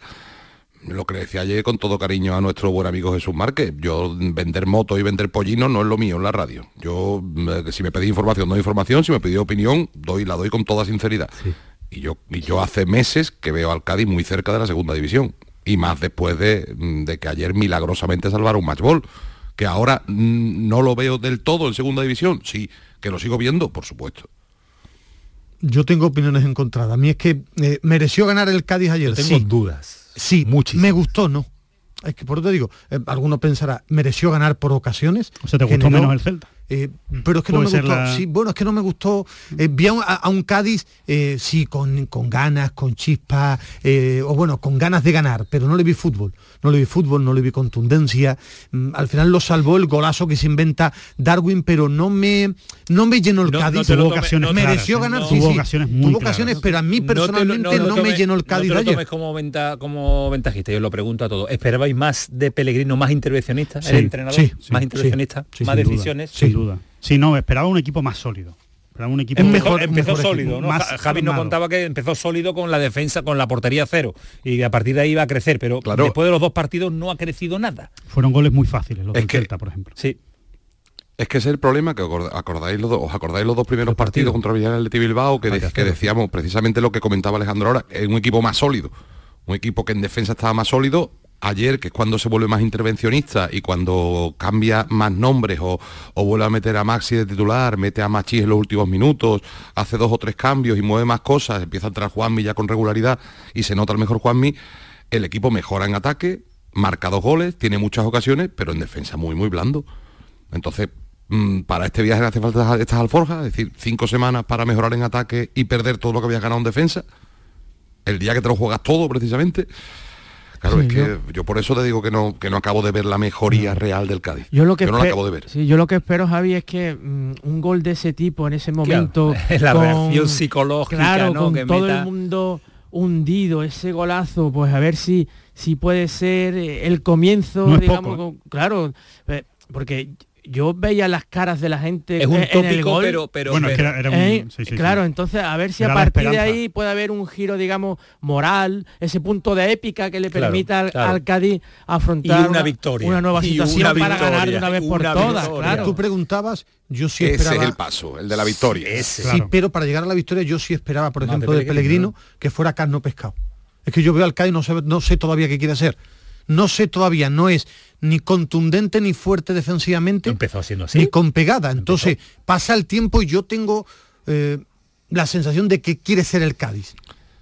lo que le decía ayer con todo cariño a nuestro buen amigo Jesús Márquez, yo vender motos y vender pollinos no es lo mío en la radio. Yo, eh, si me pedí información, doy información, si me pidió opinión, doy, la doy con toda sinceridad. Y yo, y yo hace meses que veo al Cádiz muy cerca de la segunda división. Y más después de, mm, de que ayer milagrosamente salvaron un matchball. Que ahora mm, no lo veo del todo en segunda división. Sí, que lo sigo viendo, por supuesto. Yo tengo opiniones encontradas. A mí es que eh, mereció ganar el Cádiz ayer. Yo tengo sí. dudas. Sí, me gustó, ¿no? Es que por eso te digo, eh, alguno pensará, mereció ganar por ocasiones. O sea, ¿te gustó generó- menos el Celta? Eh, pero es que no me gustó. ser la- Sí, bueno, es que no me gustó. Eh, vi a un, a- a un Cádiz, eh, sí, con, con ganas, con chispa, eh, o bueno, con ganas de ganar, pero no le vi fútbol. No le vi fútbol, no le vi contundencia. Mm, al final lo salvó el golazo que se inventa Darwin, pero no me, no me llenó el No- Cádiz. no Tuvo ocasiones mereció ganar, No. sí, Tuvo sí. ocasiones muy Tuvo ocasiones, pero a mí No te lo- personalmente no, me llenó el Cádiz no te lo ayer. tomes como, venta, como ventajista, yo lo pregunto a todos. ¿Esperabais más de Pellegrino, más intervencionista? Sí, ¿El entrenador? más sí, intervencionista, sí, más decisiones. Duda. Sí, no, esperaba un equipo más sólido. Esperaba un equipo empezó, empezó sólido, ¿no? más Ja- Javi nos contaba que empezó sólido con la defensa, con la portería cero, y a partir de ahí iba a crecer, pero después de los dos partidos no ha crecido nada. Fueron goles muy fáciles los Es del que- Celta, por ejemplo. Sí. Es que ese es el problema, que acord- acordáis los, dos- os acordáis los dos primeros partidos contra Villarreal de Bilbao, que, de- que decíamos precisamente lo que comentaba Alejandro ahora, es un equipo más sólido, un equipo que en defensa estaba más sólido, ayer, que es cuando se vuelve más intervencionista y cuando cambia más nombres o, o vuelve a meter a Maxi de titular, mete a Machís en los últimos minutos, hace dos o tres cambios y mueve más cosas, empieza a entrar Juanmi ya con regularidad y se nota el mejor Juanmi, el equipo mejora en ataque, marca dos goles, tiene muchas ocasiones, pero en defensa muy, muy blando. Entonces, mm, para este viaje hace falta estas alforjas, es decir, cinco semanas para mejorar en ataque y perder todo lo que habías ganado en defensa. El día que te lo juegas todo, precisamente. Claro, Sí, es que yo... por eso te digo que no, que no acabo de ver la mejoría real del Cádiz. Yo lo que no la acabo de ver. sí, yo lo que espero, Javi, es que mm, un gol de ese tipo en ese momento. la reacción psicológica, Claro, ¿no? con que todo meta- el mundo hundido, ese golazo, pues a ver si, si puede ser eh, el comienzo, No digamos, poco, con- claro, eh, porque yo veía las caras de la gente Es un el tópico, gol. pero- pero- Bueno, es que era- era un- Eh, sí, sí, claro, sí. entonces a ver si Era a partir de ahí puede haber un giro, digamos, moral, ese punto de épica que le Claro, permita al, claro. al Cádiz afrontar Y una victoria. una nueva Y situación una para ganar de una vez por una todas, claro. Tú preguntabas, yo sí Ese esperaba... es el paso, el de la victoria. Sí, pero para llegar a la victoria yo sí esperaba, por ejemplo, de de Pellegrino, que fuera carno pescado. Es que yo veo al Cádiz, no sé, no sé todavía qué quiere hacer. No sé todavía, no es ni contundente ni fuerte defensivamente. Empezó siendo así. Ni con pegada. Entonces, pasa el tiempo y yo tengo eh, la sensación de que quiere ser el Cádiz.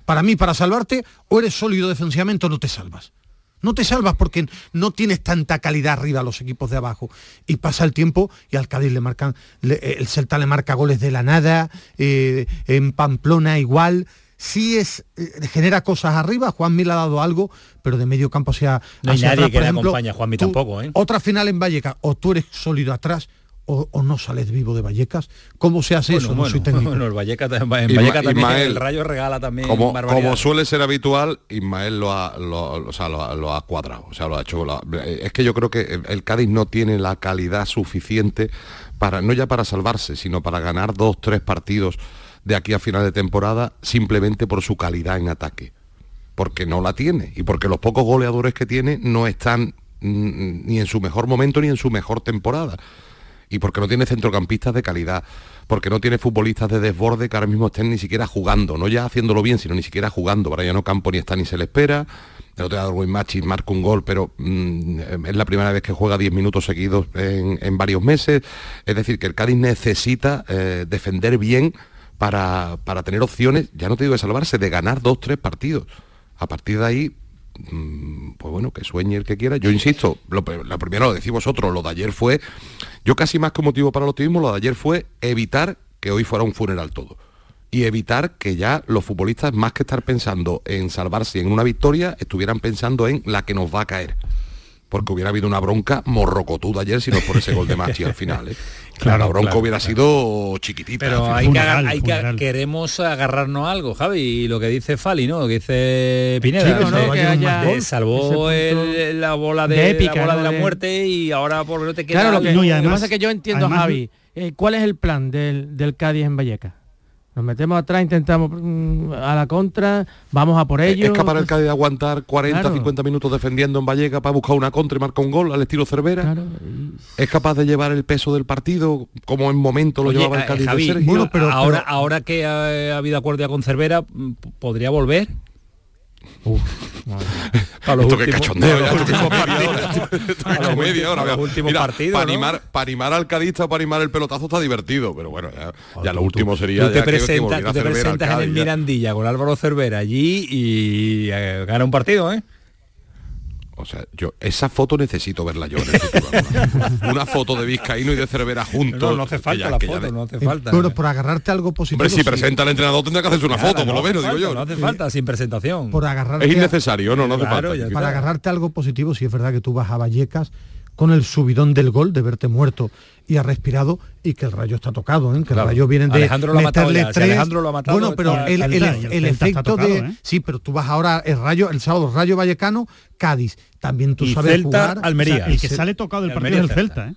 Para mí, para salvarte, o eres sólido defensivamente o no te salvas. no te salvas porque no tienes tanta calidad arriba a los equipos de abajo. Y pasa el tiempo y al Cádiz le marcan, el Celta le marca goles de la nada, eh, en Pamplona igual, sí es eh, genera cosas arriba, Juan Mil ha dado algo, pero de medio campo sea no hay nadie que le acompañe a Juanmi tampoco, ¿eh? Otra final en Vallecas, o tú eres sólido atrás o, no sales vivo de Vallecas. ¿Cómo se hace eso? no soy técnico. Bueno, el Vallecas, en Vallecas también el Rayo regala también como, como, suele ser habitual, Ismael lo ha, lo, o sea, lo, ha cuadrado, o sea, lo ha hecho. es que yo creo que el Cádiz no tiene la calidad suficiente para, no ya para salvarse, sino para ganar dos, tres partidos de aquí a final de temporada simplemente por su calidad en ataque. Porque no la tiene y porque los pocos goleadores que tiene no están mm, ni en su mejor momento ni en su mejor temporada y porque no tiene centrocampistas de calidad, porque no tiene futbolistas de desborde que ahora mismo estén ni siquiera jugando, no ya haciéndolo bien, sino ni siquiera jugando. Brian Campo ni está ni se le espera. El otro día Darwin Machis marca un gol, pero mm, es la primera vez que juega 10 minutos seguidos en, varios meses. Es decir, que el Cádiz necesita eh, defender bien para, para tener opciones, ya no te digo de salvarse, de ganar dos, tres partidos. A partir de ahí, Mm, pues bueno, que sueñe el que quiera. Yo insisto, lo, primero lo decís vosotros, lo de ayer fue, yo casi más que motivo para el optimismo, lo de ayer fue evitar que hoy fuera un funeral todo. Y evitar que ya los futbolistas, más que estar pensando en salvarse en una victoria, estuvieran pensando en la que nos va a caer porque hubiera habido una bronca morrocotuda ayer si no por ese gol de Machi al final. ¿eh? Claro, la bronca hubiera sido chiquitita. Pero hay, que, queremos agarrarnos algo, Javi, y lo que dice Fali, ¿no? Lo que dice Pineda, que salvó la bola de, épica, la bola de la muerte y ahora por no te queda. Claro, lo que, pasa es que yo entiendo, Javi, eh, ¿cuál es el plan del, del Cádiz en Vallecas? Nos metemos atrás, intentamos mm, a la contra, vamos a por ello. ¿Es capaz el Cádiz de aguantar 40, 50 minutos defendiendo en Vallecas para buscar una contra y marcar un gol al estilo Cervera? ¿Es capaz de llevar el peso del partido como en momento lo llevaba el Cádiz de Sergio? pero, ahora, ahora que ha, habido acuerdo con Cervera, ¿podría volver? Uf, para los últimos, cachondeo ya, para media hora. Los últimos partidos, para, animar, para animar al cadista, para animar el pelotazo está divertido, pero bueno, ya, lo último sería tú te, presenta, tú te presentas en el Mirandilla con Álvaro Cervera allí y eh, gana un partido, ¿eh? O sea, yo esa foto necesito verla yo en Una foto de Vizcaíno y de Cervera juntos. No, no hace falta la foto, no hace falta. Pero por agarrarte algo positivo. Hombre, si presenta al entrenador tendrá que hacerse una foto, por lo menos, digo yo. No hace falta, sin presentación. Por agarrarte es innecesario, no, no hace falta. Para agarrarte algo positivo, si es verdad que tú vas a Vallecas con el subidón del gol, de verte muerto y ha respirado y que el rayo está tocado, ¿eh? que el rayo viene de Alejandro lo ha matado Alejandro lo ha matado bueno, pero el, efecto de ¿eh? sí, pero tú vas ahora el rayo el sábado Rayo Vallecano, Cádiz, también tú sabes Celta, Almería. el que sale tocado del partido es el Celta, ¿eh?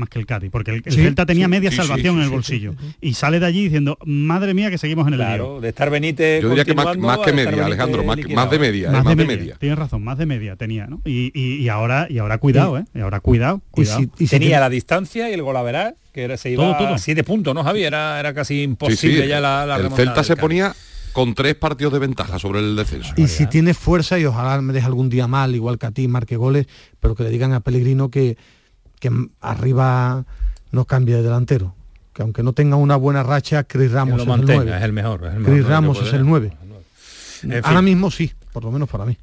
Más que el Cádiz, porque el, Celta tenía media salvación en el bolsillo. Y sale de allí diciendo, madre mía, que seguimos en el claro, de estar Benítez. Yo diría que más, que media, Alejandro, más, de media. Más, de, media. Tienes razón, más de media tenía, ¿no? Y, ahora, y ahora cuidado, ¿eh? Y ahora cuidado, cuidado. tenía la distancia y el golaveral, que era, se iba todo, a siete puntos, ¿no, Javier? Era, era casi imposible ya la, la El Celta se ponía con tres partidos de ventaja sobre el descenso. Y si tiene fuerza, y ojalá me deje algún día mal, igual que a ti, marque goles, pero que le digan a Pellegrino que, que arriba no cambie de delantero. Que aunque no tenga una buena racha, Chris Ramos es, el 9. es el mejor. Chris Ramos es el 9. Ahora mismo sí, por lo menos para mí.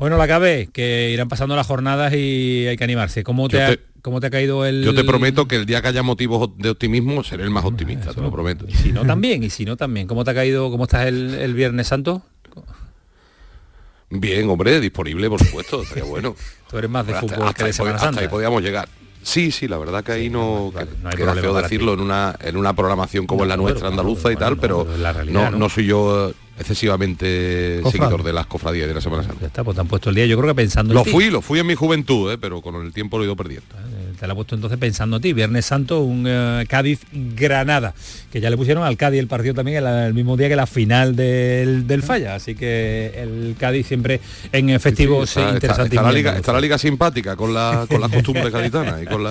Bueno, la cabe, que irán pasando las jornadas y hay que animarse. ¿Cómo te, ha, ¿cómo te ha caído el...? Yo te prometo que el día que haya motivos de optimismo seré el más optimista, te lo prometo. Y si no también, y si no también. ¿Cómo te ha caído, cómo estás el, Viernes Santo? Bien, hombre, disponible, por supuesto, estaría bueno. Tú eres más de fútbol que de Semana Santa. ahí podíamos llegar. Sí, sí, la verdad que ahí no, no, queda feo decirlo en una, en una programación como la nuestra andaluza y tal, pero no, no, soy yo excesivamente seguidor de las cofradías de la Semana Santa. Ya está, pues te han puesto el día, yo creo que pensando Lo fui, lo fui en mi juventud, ¿eh? pero con el tiempo lo he ido perdiendo. Eh, te la ha puesto entonces pensando a ti, Viernes Santo, un eh, Cádiz-Granada, que ya le pusieron al Cádiz el partido también el, mismo día que la final del, del Falla, así que el Cádiz siempre en efectivo sí, está, la liga, está la liga simpática con la con las costumbres gaditanas y con,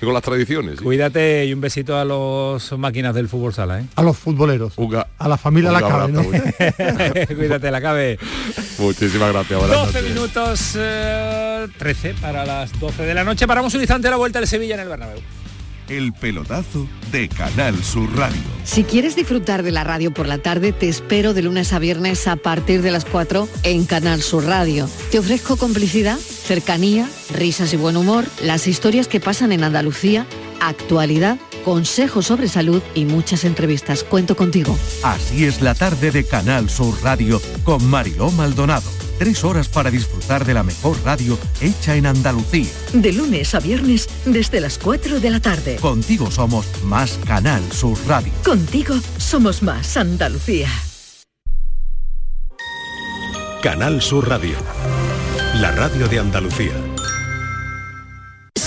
con, las tradiciones. Cuídate y un besito a los máquinas del fútbol sala, ¿eh? A los futboleros. a la familia La Cabe, ¿no? Cuídate, la cabe. Muchísimas gracias. 12 minutos 13 eh, para las 12 de la noche. Paramos un instante a la vuelta del Sevilla en el Bernabéu. El pelotazo de Canal Sur Radio. Si quieres disfrutar de la radio por la tarde, te espero de lunes a viernes a partir de las 4 en Canal Sur Radio. Te ofrezco complicidad, cercanía, risas y buen humor, las historias que pasan en Andalucía, actualidad, consejos sobre salud y muchas entrevistas. Cuento contigo. Así es la tarde de Canal Sur Radio con Mariló Maldonado. Tres horas para disfrutar de la mejor radio hecha en Andalucía. De lunes a viernes desde las 4 de la tarde. Contigo somos más Canal Sur Radio. Contigo somos más Andalucía. Canal Sur Radio. La radio de Andalucía.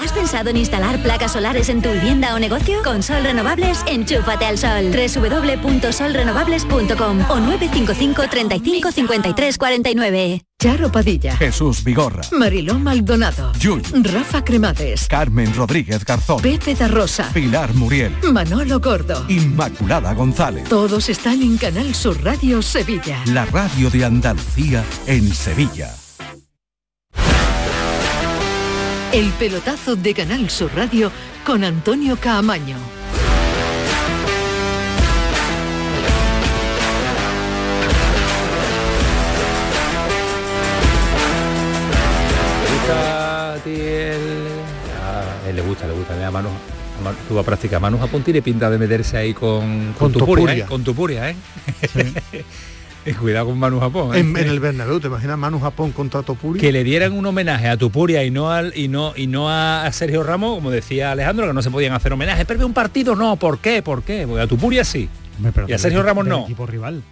¿Has pensado en instalar placas solares en tu vivienda o negocio? Con Sol Renovables, enchúfate al sol. www.solrenovables.com o 955 35 53 49. Charo Padilla. Jesús Vigorra. Mariló Maldonado. Yuyu. Rafa Cremades. Carmen Rodríguez Garzón. Pepe da Rosa. Pilar Muriel. Manolo Gordo. Inmaculada González. Todos están en Canal Sur Radio Sevilla. La radio de Andalucía en Sevilla. El pelotazo de Canal Sur Radio con Antonio Caamaño. gusta a ti el... A él le gusta, le gusta. Mira, Manu, Manu- tú vas a practicar. Manu Japón tiene pinta de meterse ahí con, Con con, tu puria. ¿eh? Con tu puria, ¿eh? Eh, Cuidado con Manu Japón. ¿eh? En, en el Bernabéu, ¿te imaginas Manu Japón contra Topuria? que le dieran un homenaje a Tupuria y no al y no y no a Sergio Ramos, como decía Alejandro, que no se podían hacer homenajes. Pero de un partido no, ¿por qué? ¿Por qué? Porque a Tupuria sí. y a Sergio Ramos no. equipo rival.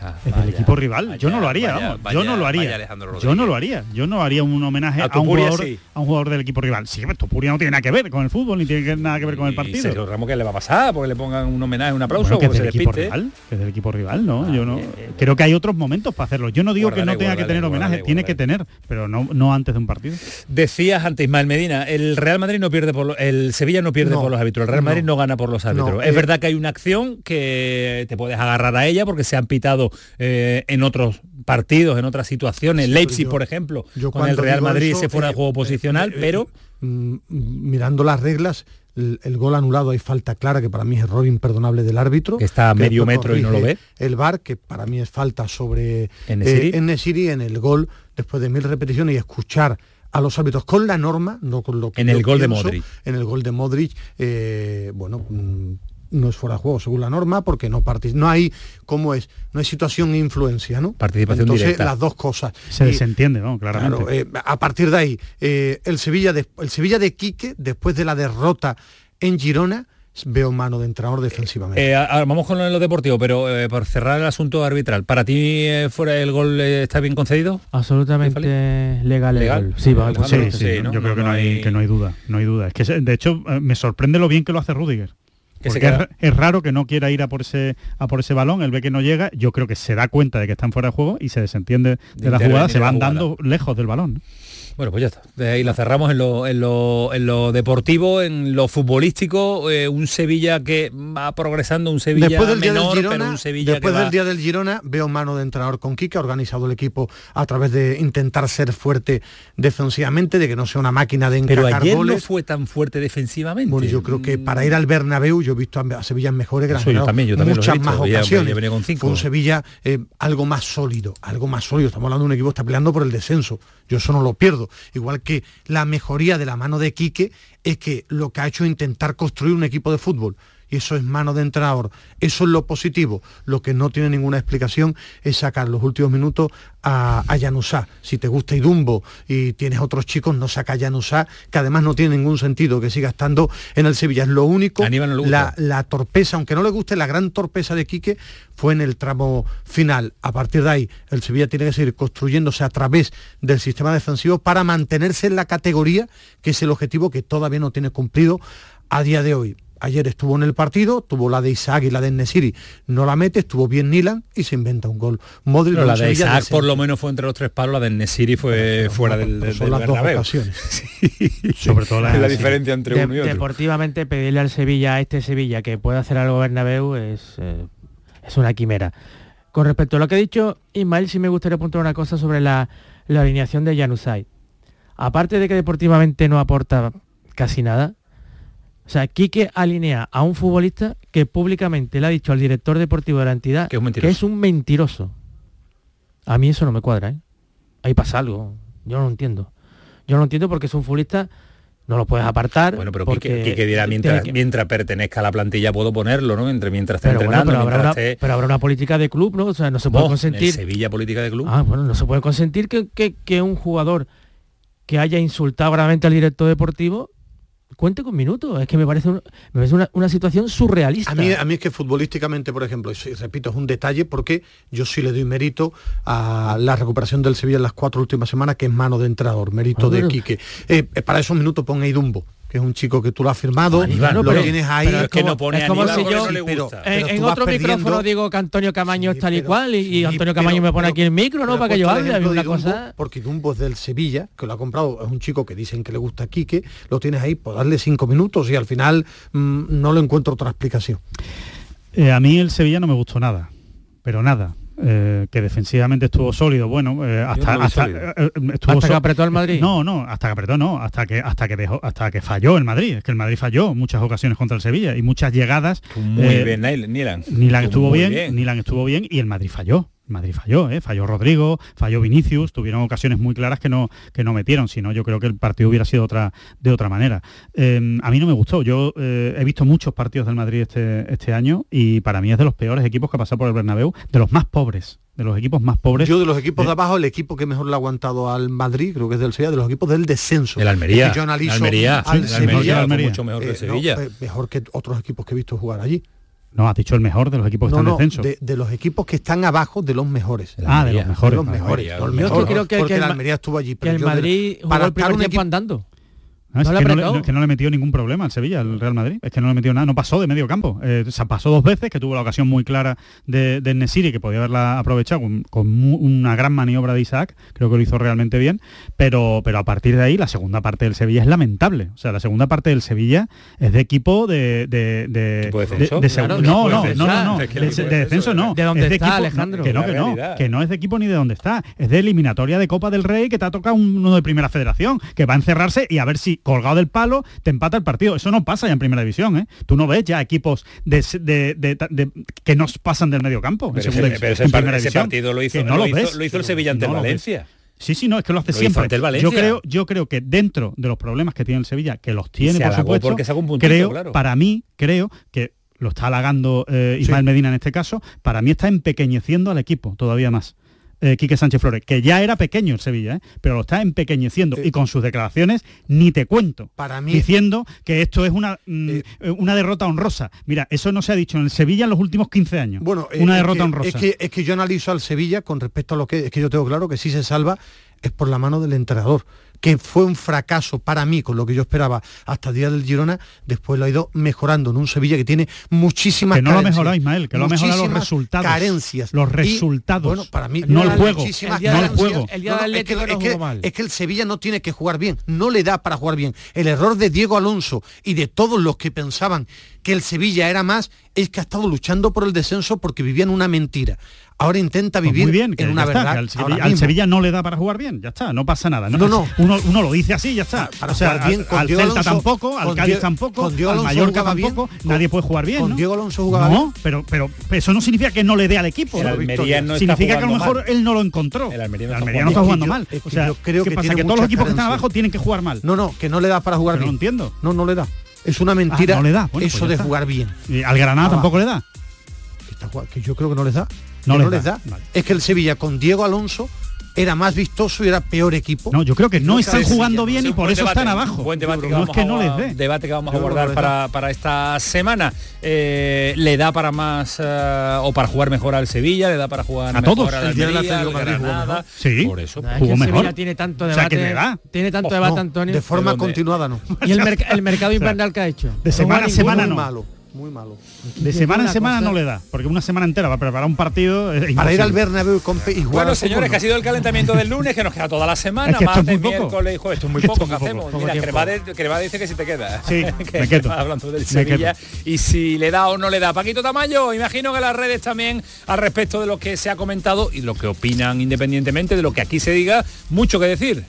Ah, Es del equipo rival. yo no lo haría, vaya, vamos. vaya, yo no lo haría. Alejandro yo no lo haría. Yo no haría un homenaje A a, un jugador sí. a un jugador del equipo rival. Sí, pero Tupuria no tiene nada que ver con el fútbol ni tiene nada que ver con el partido. Sergio Ramos, ¿qué le va a pasar? Porque le pongan un homenaje, un aplauso, Bueno, que es se del equipo despiste. rival, que es del equipo rival, ¿no? yo no creo que hay otros momentos para hacerlo. Yo no digo que no tenga que tener homenaje, tiene que tener, pero no, no antes de un partido. Decías antes, Ismael Medina, el Real Madrid no pierde por lo- el Sevilla no pierde No, por los árbitros, el Real no. Madrid no, gana por los árbitros. No, es eh, verdad que hay una acción que te puedes agarrar a ella porque se han pitado eh, en otros partidos, en otras situaciones. Sí, Leipzig, yo- por ejemplo, yo con el Real Madrid eso, se fuera eh, de juego posicional, pero Mm, mirando las reglas, el, el gol anulado hay falta clara que para mí es error imperdonable del árbitro. Que está a medio metro y no lo ve. El VAR, que para mí es falta sobre En-Nesyri. eh, en el gol después de mil repeticiones y escuchar a los árbitros con la norma, no con lo que En el gol de Modric. En el gol de Modric, eh, bueno, mm, no es fuera de juego según la norma porque no no hay cómo es no hay situación e influencia no Participación entonces directa. las dos cosas Se desentiende, ¿no? Claramente. Claro, eh, a partir de ahí, eh, el, Sevilla de, el Sevilla de Quique, después de la derrota en Girona, veo mano de entrenador defensivamente. Eh, ahora vamos con lo deportivo, pero eh, por cerrar el asunto arbitral, ¿para ti eh, fuera el gol eh, está bien concedido? Absolutamente legal el ¿Legal? gol. Sí, va, Sí, sí, Sí, ¿no? yo creo que No hay, hay- que no hay duda, no hay duda. Es que de hecho eh, me sorprende lo bien que lo hace Rudiger. Que se Porque queda- es, raro que no quiera ir a por ese a por ese balón, él ve que no llega, yo creo que se da cuenta de que están fuera de juego y se desentiende de, De la jugada, se van dando lejos del balón. Bueno, pues ya está. De ahí la cerramos en lo, en lo, en lo deportivo, en lo futbolístico, eh, un Sevilla que va progresando, un Sevilla después del día menor, del pero Girona, un Sevilla después que del va- día del Girona veo mano de entrenador con Quique, ha organizado el equipo a través de intentar ser fuerte defensivamente, de que no sea una máquina de Pero encajar ayer goles. no fue tan fuerte defensivamente. Bueno, yo creo que para ir al Bernabéu yo he visto a Sevilla en mejores Eso yo granjeros también, yo también los he muchas más ocasiones. con cinco. Fue un Sevilla eh, algo más sólido, algo más sólido. Estamos hablando de un equipo que está peleando por el descenso. Yo eso no lo pierdo. Igual que la mejoría de la mano de Quique es que lo que ha hecho es intentar construir un equipo de fútbol. Y eso es mano de entrenador. Eso es lo positivo. Lo que no tiene ninguna explicación es sacar los últimos minutos a, a Januzá. Si te gusta Idumbo y tienes otros chicos, no saca a Januzá, que además no tiene ningún sentido que siga estando en el Sevilla. Es lo único, la, la torpeza, aunque no le guste, la gran torpeza de Quique fue en el tramo final. A partir de ahí, el Sevilla tiene que seguir construyéndose a través del sistema defensivo para mantenerse en la categoría, que es el objetivo que todavía no tiene cumplido a día de hoy. Ayer estuvo en el partido, tuvo la de Isaac y la de Nesiri, no la mete, estuvo bien Nilan y se inventa un gol. Modric Pero la de Sevilla Isaac por lo menos fue entre los tres palos, la de Nesiri fue fuera del, del, son del las dos Bernabéu. ocasiones. Sobre todo la, diferencia entre De- uno y otro. Deportivamente pedirle al Sevilla, a este Sevilla, que pueda hacer algo Bernabéu es, eh, es una quimera. Con respecto a lo que ha dicho Ismael, sí me gustaría apuntar una cosa sobre la, la alineación de Januzaj. Aparte de que deportivamente no aporta casi nada, o sea, Quique alinea a un futbolista que públicamente le ha dicho al director deportivo de la entidad Que es un mentiroso. un mentiroso. A mí eso no me cuadra, ¿eh? Ahí pasa algo. Yo no lo entiendo. Yo no lo entiendo porque es un futbolista, no lo puedes apartar. Bueno, pero porque Quique, Quique dirá, mientras, que- mientras pertenezca a la plantilla puedo ponerlo, ¿no? Entre, mientras esté pero, bueno, entrenando, pero, habrá mientras una, esté... pero habrá una política de club, ¿no? O sea, no se puede Vos, consentir. Sevilla Política de Club. Ah, bueno, no se puede consentir que, que- que un jugador que haya insultado gravemente al director deportivo cuente con minutos. Es que me parece, un- me parece una, una situación surrealista. A mí, a mí es que futbolísticamente, por ejemplo, y repito, es un detalle porque yo sí le doy mérito a la recuperación del Sevilla en las cuatro últimas semanas, que es mano de entrenador, mérito Ah, de Quique. Eh, eh, para esos minutos pon a Idumbo, que es un chico que tú lo has firmado, Aníbal, lo pero- tienes ahí. pero es que no pone es Aníbal si no yo- le pero- gusta. pero en, otro micrófono digo que Antonio Camaño es tal y cual y, y Antonio pero- Camaño me pone pero- aquí el micro, ¿no? Para que yo hable. Una cosa... Porque Dumbo es del Sevilla, que lo ha comprado, es un chico que dicen que le gusta a Quique, lo tienes ahí, pues darle cinco minutos y al final mm, no le encuentro otra explicación. Eh, a mí el Sevilla no me gustó nada, pero nada. Eh, que defensivamente estuvo sólido, bueno, eh, hasta, no lo vi hasta, sólido. eh, eh, estuvo Hasta que apretó el Madrid. No, no, hasta que apretó no, hasta que hasta que dejó, hasta que falló el Madrid. Es que el Madrid falló muchas ocasiones contra el Sevilla y muchas llegadas. Muy eh, bien, Nil- Nilan. Nilan estuvo Muy bien, Nilan estuvo bien y el Madrid falló. Madrid falló, ¿eh? falló Rodrigo, falló Vinicius, tuvieron ocasiones muy claras que no, que no metieron, si no yo creo que el partido hubiera sido otra, de otra manera. Eh, a mí no me gustó, yo eh, he visto muchos partidos del Madrid este, este año y para mí es de los peores equipos que ha pasado por el Bernabéu, de los más pobres, de los equipos más pobres. Yo de los equipos de abajo, el equipo que mejor le ha aguantado al Madrid, creo que es del Sevilla, de los equipos del descenso. El Almería. Es que yo analizo El Almería, al sí, el Almería mucho mejor que no, Sevilla. mejor que otros equipos que he visto jugar allí. No, has dicho el mejor de los equipos que No, están en no, descenso. de, de los equipos que están abajo de los mejores. Ah, de los mejores. De los mejores. el Yo creo que- porque que el el Almería estuvo allí. Que pero el yo de- Madrid jugó para el primer tiempo andando. No, es No que no, le, que no le metió ningún problema al Sevilla, al Real Madrid. Es que no le metió nada, no pasó de medio campo. Eh, se pasó dos veces, que tuvo la ocasión muy clara de, de Nesiri, que podía haberla aprovechado con, con mu- una gran maniobra de Isaac, creo que lo hizo realmente bien, pero, pero a partir de ahí la segunda parte del Sevilla es lamentable. O sea, la segunda parte del Sevilla es de equipo de... de, de, ¿Equipo de descenso? de- de seg- Claro, no, no, no, no, Es que de, descenso no. ¿De dónde Es está, equipo- Alejandro? Que no, que no, que no es de equipo ni de dónde está. Es de eliminatoria de Copa del Rey que te ha tocado uno de Primera Federación, que va a encerrarse y a ver si colgado del palo te empata el partido. Eso no pasa ya en Primera División, ¿eh? Tú no ves ya equipos de, de- de- de- que no pasan del medio campo. en segunda ese, división, pero ese en par- Primera ese División. partido lo hizo, no lo lo hizo- ves. lo hizo el Sevilla ante No el. Valencia. Sí, sí, no, es que lo hace Lo siempre. yo creo, yo creo que dentro de los problemas que tiene el Sevilla, que los tiene, se por supuesto, porque sacó un puntito, creo, claro. para mí, creo que lo está halagando eh, Ismael Medina en este caso, para mí está empequeñeciendo al equipo todavía más. Eh, Quique Sánchez Flores, que ya era pequeño el Sevilla, ¿eh? pero lo está empequeñeciendo y con sus declaraciones ni te cuento. Para mí- diciendo que esto es una, mm, eh, una derrota honrosa. Mira, eso no se ha dicho en el Sevilla en los últimos 15 años. Bueno, una derrota que- honrosa. Es que, es que yo analizo al Sevilla con respecto a lo que es que yo tengo claro que si se salva es por la mano del entrenador, que fue un fracaso para mí con lo que yo esperaba hasta el día del Girona, después lo ha ido mejorando en un Sevilla que tiene muchísimas Que no lo carencias, mejorado, Ismael, que lo ha mejorado los resultados. Carencias. Los Y, resultados. bueno, para mí no el juego. no el juego. Es que el Sevilla no tiene que jugar bien, no le da para jugar bien. El error de Diego Alonso y de todos los que pensaban que el Sevilla era más es que ha estado luchando por el descenso porque vivía en una mentira. Ahora intenta Pues vivir muy bien, que en una está, verdad. que al, Sevilla, al mismo. Sevilla no le da para jugar bien, ya está, no pasa nada. No, no. Uno, uno lo dice así, ya está. Para o sea, jugar bien, al, Celta Alonso- tampoco, al Cádiz Diego- tampoco, al Mallorca bien, tampoco, con- nadie puede jugar bien, con ¿no? Diego Alonso jugaba no, bien. pero, pero eso no significa que no le dé al equipo. El. Almería no está significa que a lo mejor mal. él no lo encontró. El Almería no El está Almería no está jugando jugando mal. mal. Es que O sea, yo creo ¿qué que pasa? Que todos los equipos que están abajo tienen que jugar mal. No, no, que no le da para jugar Pero no bien. entiendo. No, no le da. Es una mentira Ah, no le da. Bueno, eso pues de está. jugar bien. ¿Y al Granada Ah, tampoco le da? Que, está jugando- que yo creo que no les da. No les no da, les da. vale. Es que el Sevilla con Diego Alonso era más vistoso y era peor equipo. No, yo creo que no Nunca están jugando bien y por eso debate, están abajo. Buen debate que, no vamos es que a, no les dé. debate que vamos a abordar para, para esta semana. Eh, ¿Le da para más eh, o para jugar mejor al Sevilla? ¿Le da para jugar A mejor todos. al El día del Almería, de Madrid jugó Granada? mejor. Sí. Por eso. No, es Jugó que mejor. Sevilla tiene tanto O sea, debate, que le da. tiene tanto Oh, debate, no, Antonio. de forma continuada no. Y el, merc- el mercado invernal que ha hecho. De semana a semana no. malo, muy malo. De semana en semana no le da, porque una semana entera va a preparar un partido. Para ir al Bernabéu compe- y jugar Bueno, señores, que ha sido el calentamiento del lunes, que nos queda toda la semana, Es que es martes, miércoles y jueves. Esto es muy poco, ¿qué muy poco. hacemos? Poco Mira, tiempo. Cremades, Cremades dice que si te queda. Sí, que me quedo. Hablando del Me Sevilla. Y si le da o no le da. Paquito Tamayo, imagino que las redes también al respecto de lo que se ha comentado y lo que opinan independientemente de lo que aquí se diga, mucho que decir.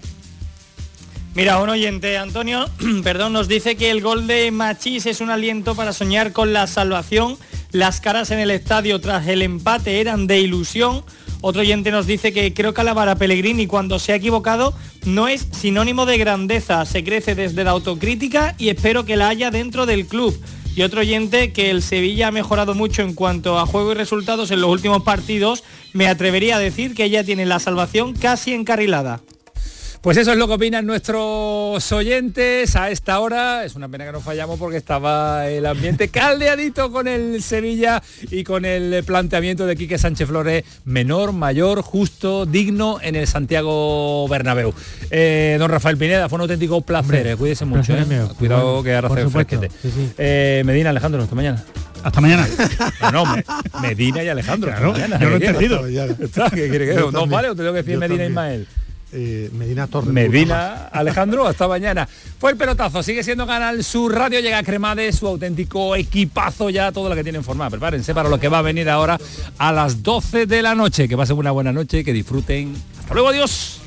Mira, un oyente, Antonio, perdón, nos dice que el gol de Machís es un aliento para soñar con la salvación. Las caras en el estadio tras el empate eran de ilusión. Otro oyente nos dice que creo que alabar a Pellegrini cuando se ha equivocado no es sinónimo de grandeza. Se crece desde la autocrítica y espero que la haya dentro del club. Y otro oyente que el Sevilla ha mejorado mucho en cuanto a juego y resultados en los últimos partidos. Me atrevería a decir que ya tiene la salvación casi encarrilada. Pues eso es lo que opinan nuestros oyentes a esta hora. Es una pena que no fallamos porque estaba el ambiente caldeadito con el Sevilla y con el planteamiento de Quique Sánchez Flores, menor, mayor, justo, digno en el Santiago Bernabéu. Eh, don Rafael Pineda, fue un auténtico placer. eh, Cuídese mucho. eh. Cuidado que ahora supuesto. fresquete. Sí, sí. Eh, Medina, Alejandro, hasta mañana. Hasta mañana. No, no, Me- Medina y Alejandro. Claro, mañana. yo lo he entendido. ¿Qué quiere que no vale o te tengo que decir Yo Medina también. Ismael? Eh, Medina Torres. Medina, Alejandro, hasta mañana. Fue el pelotazo, sigue siendo Canal Sur Radio, llega Cremade, su auténtico equipazo ya, todo lo que tienen formado. Prepárense para lo que va a venir ahora a las 12 de la noche. Que pasen una buena noche, que disfruten. Hasta luego, adiós.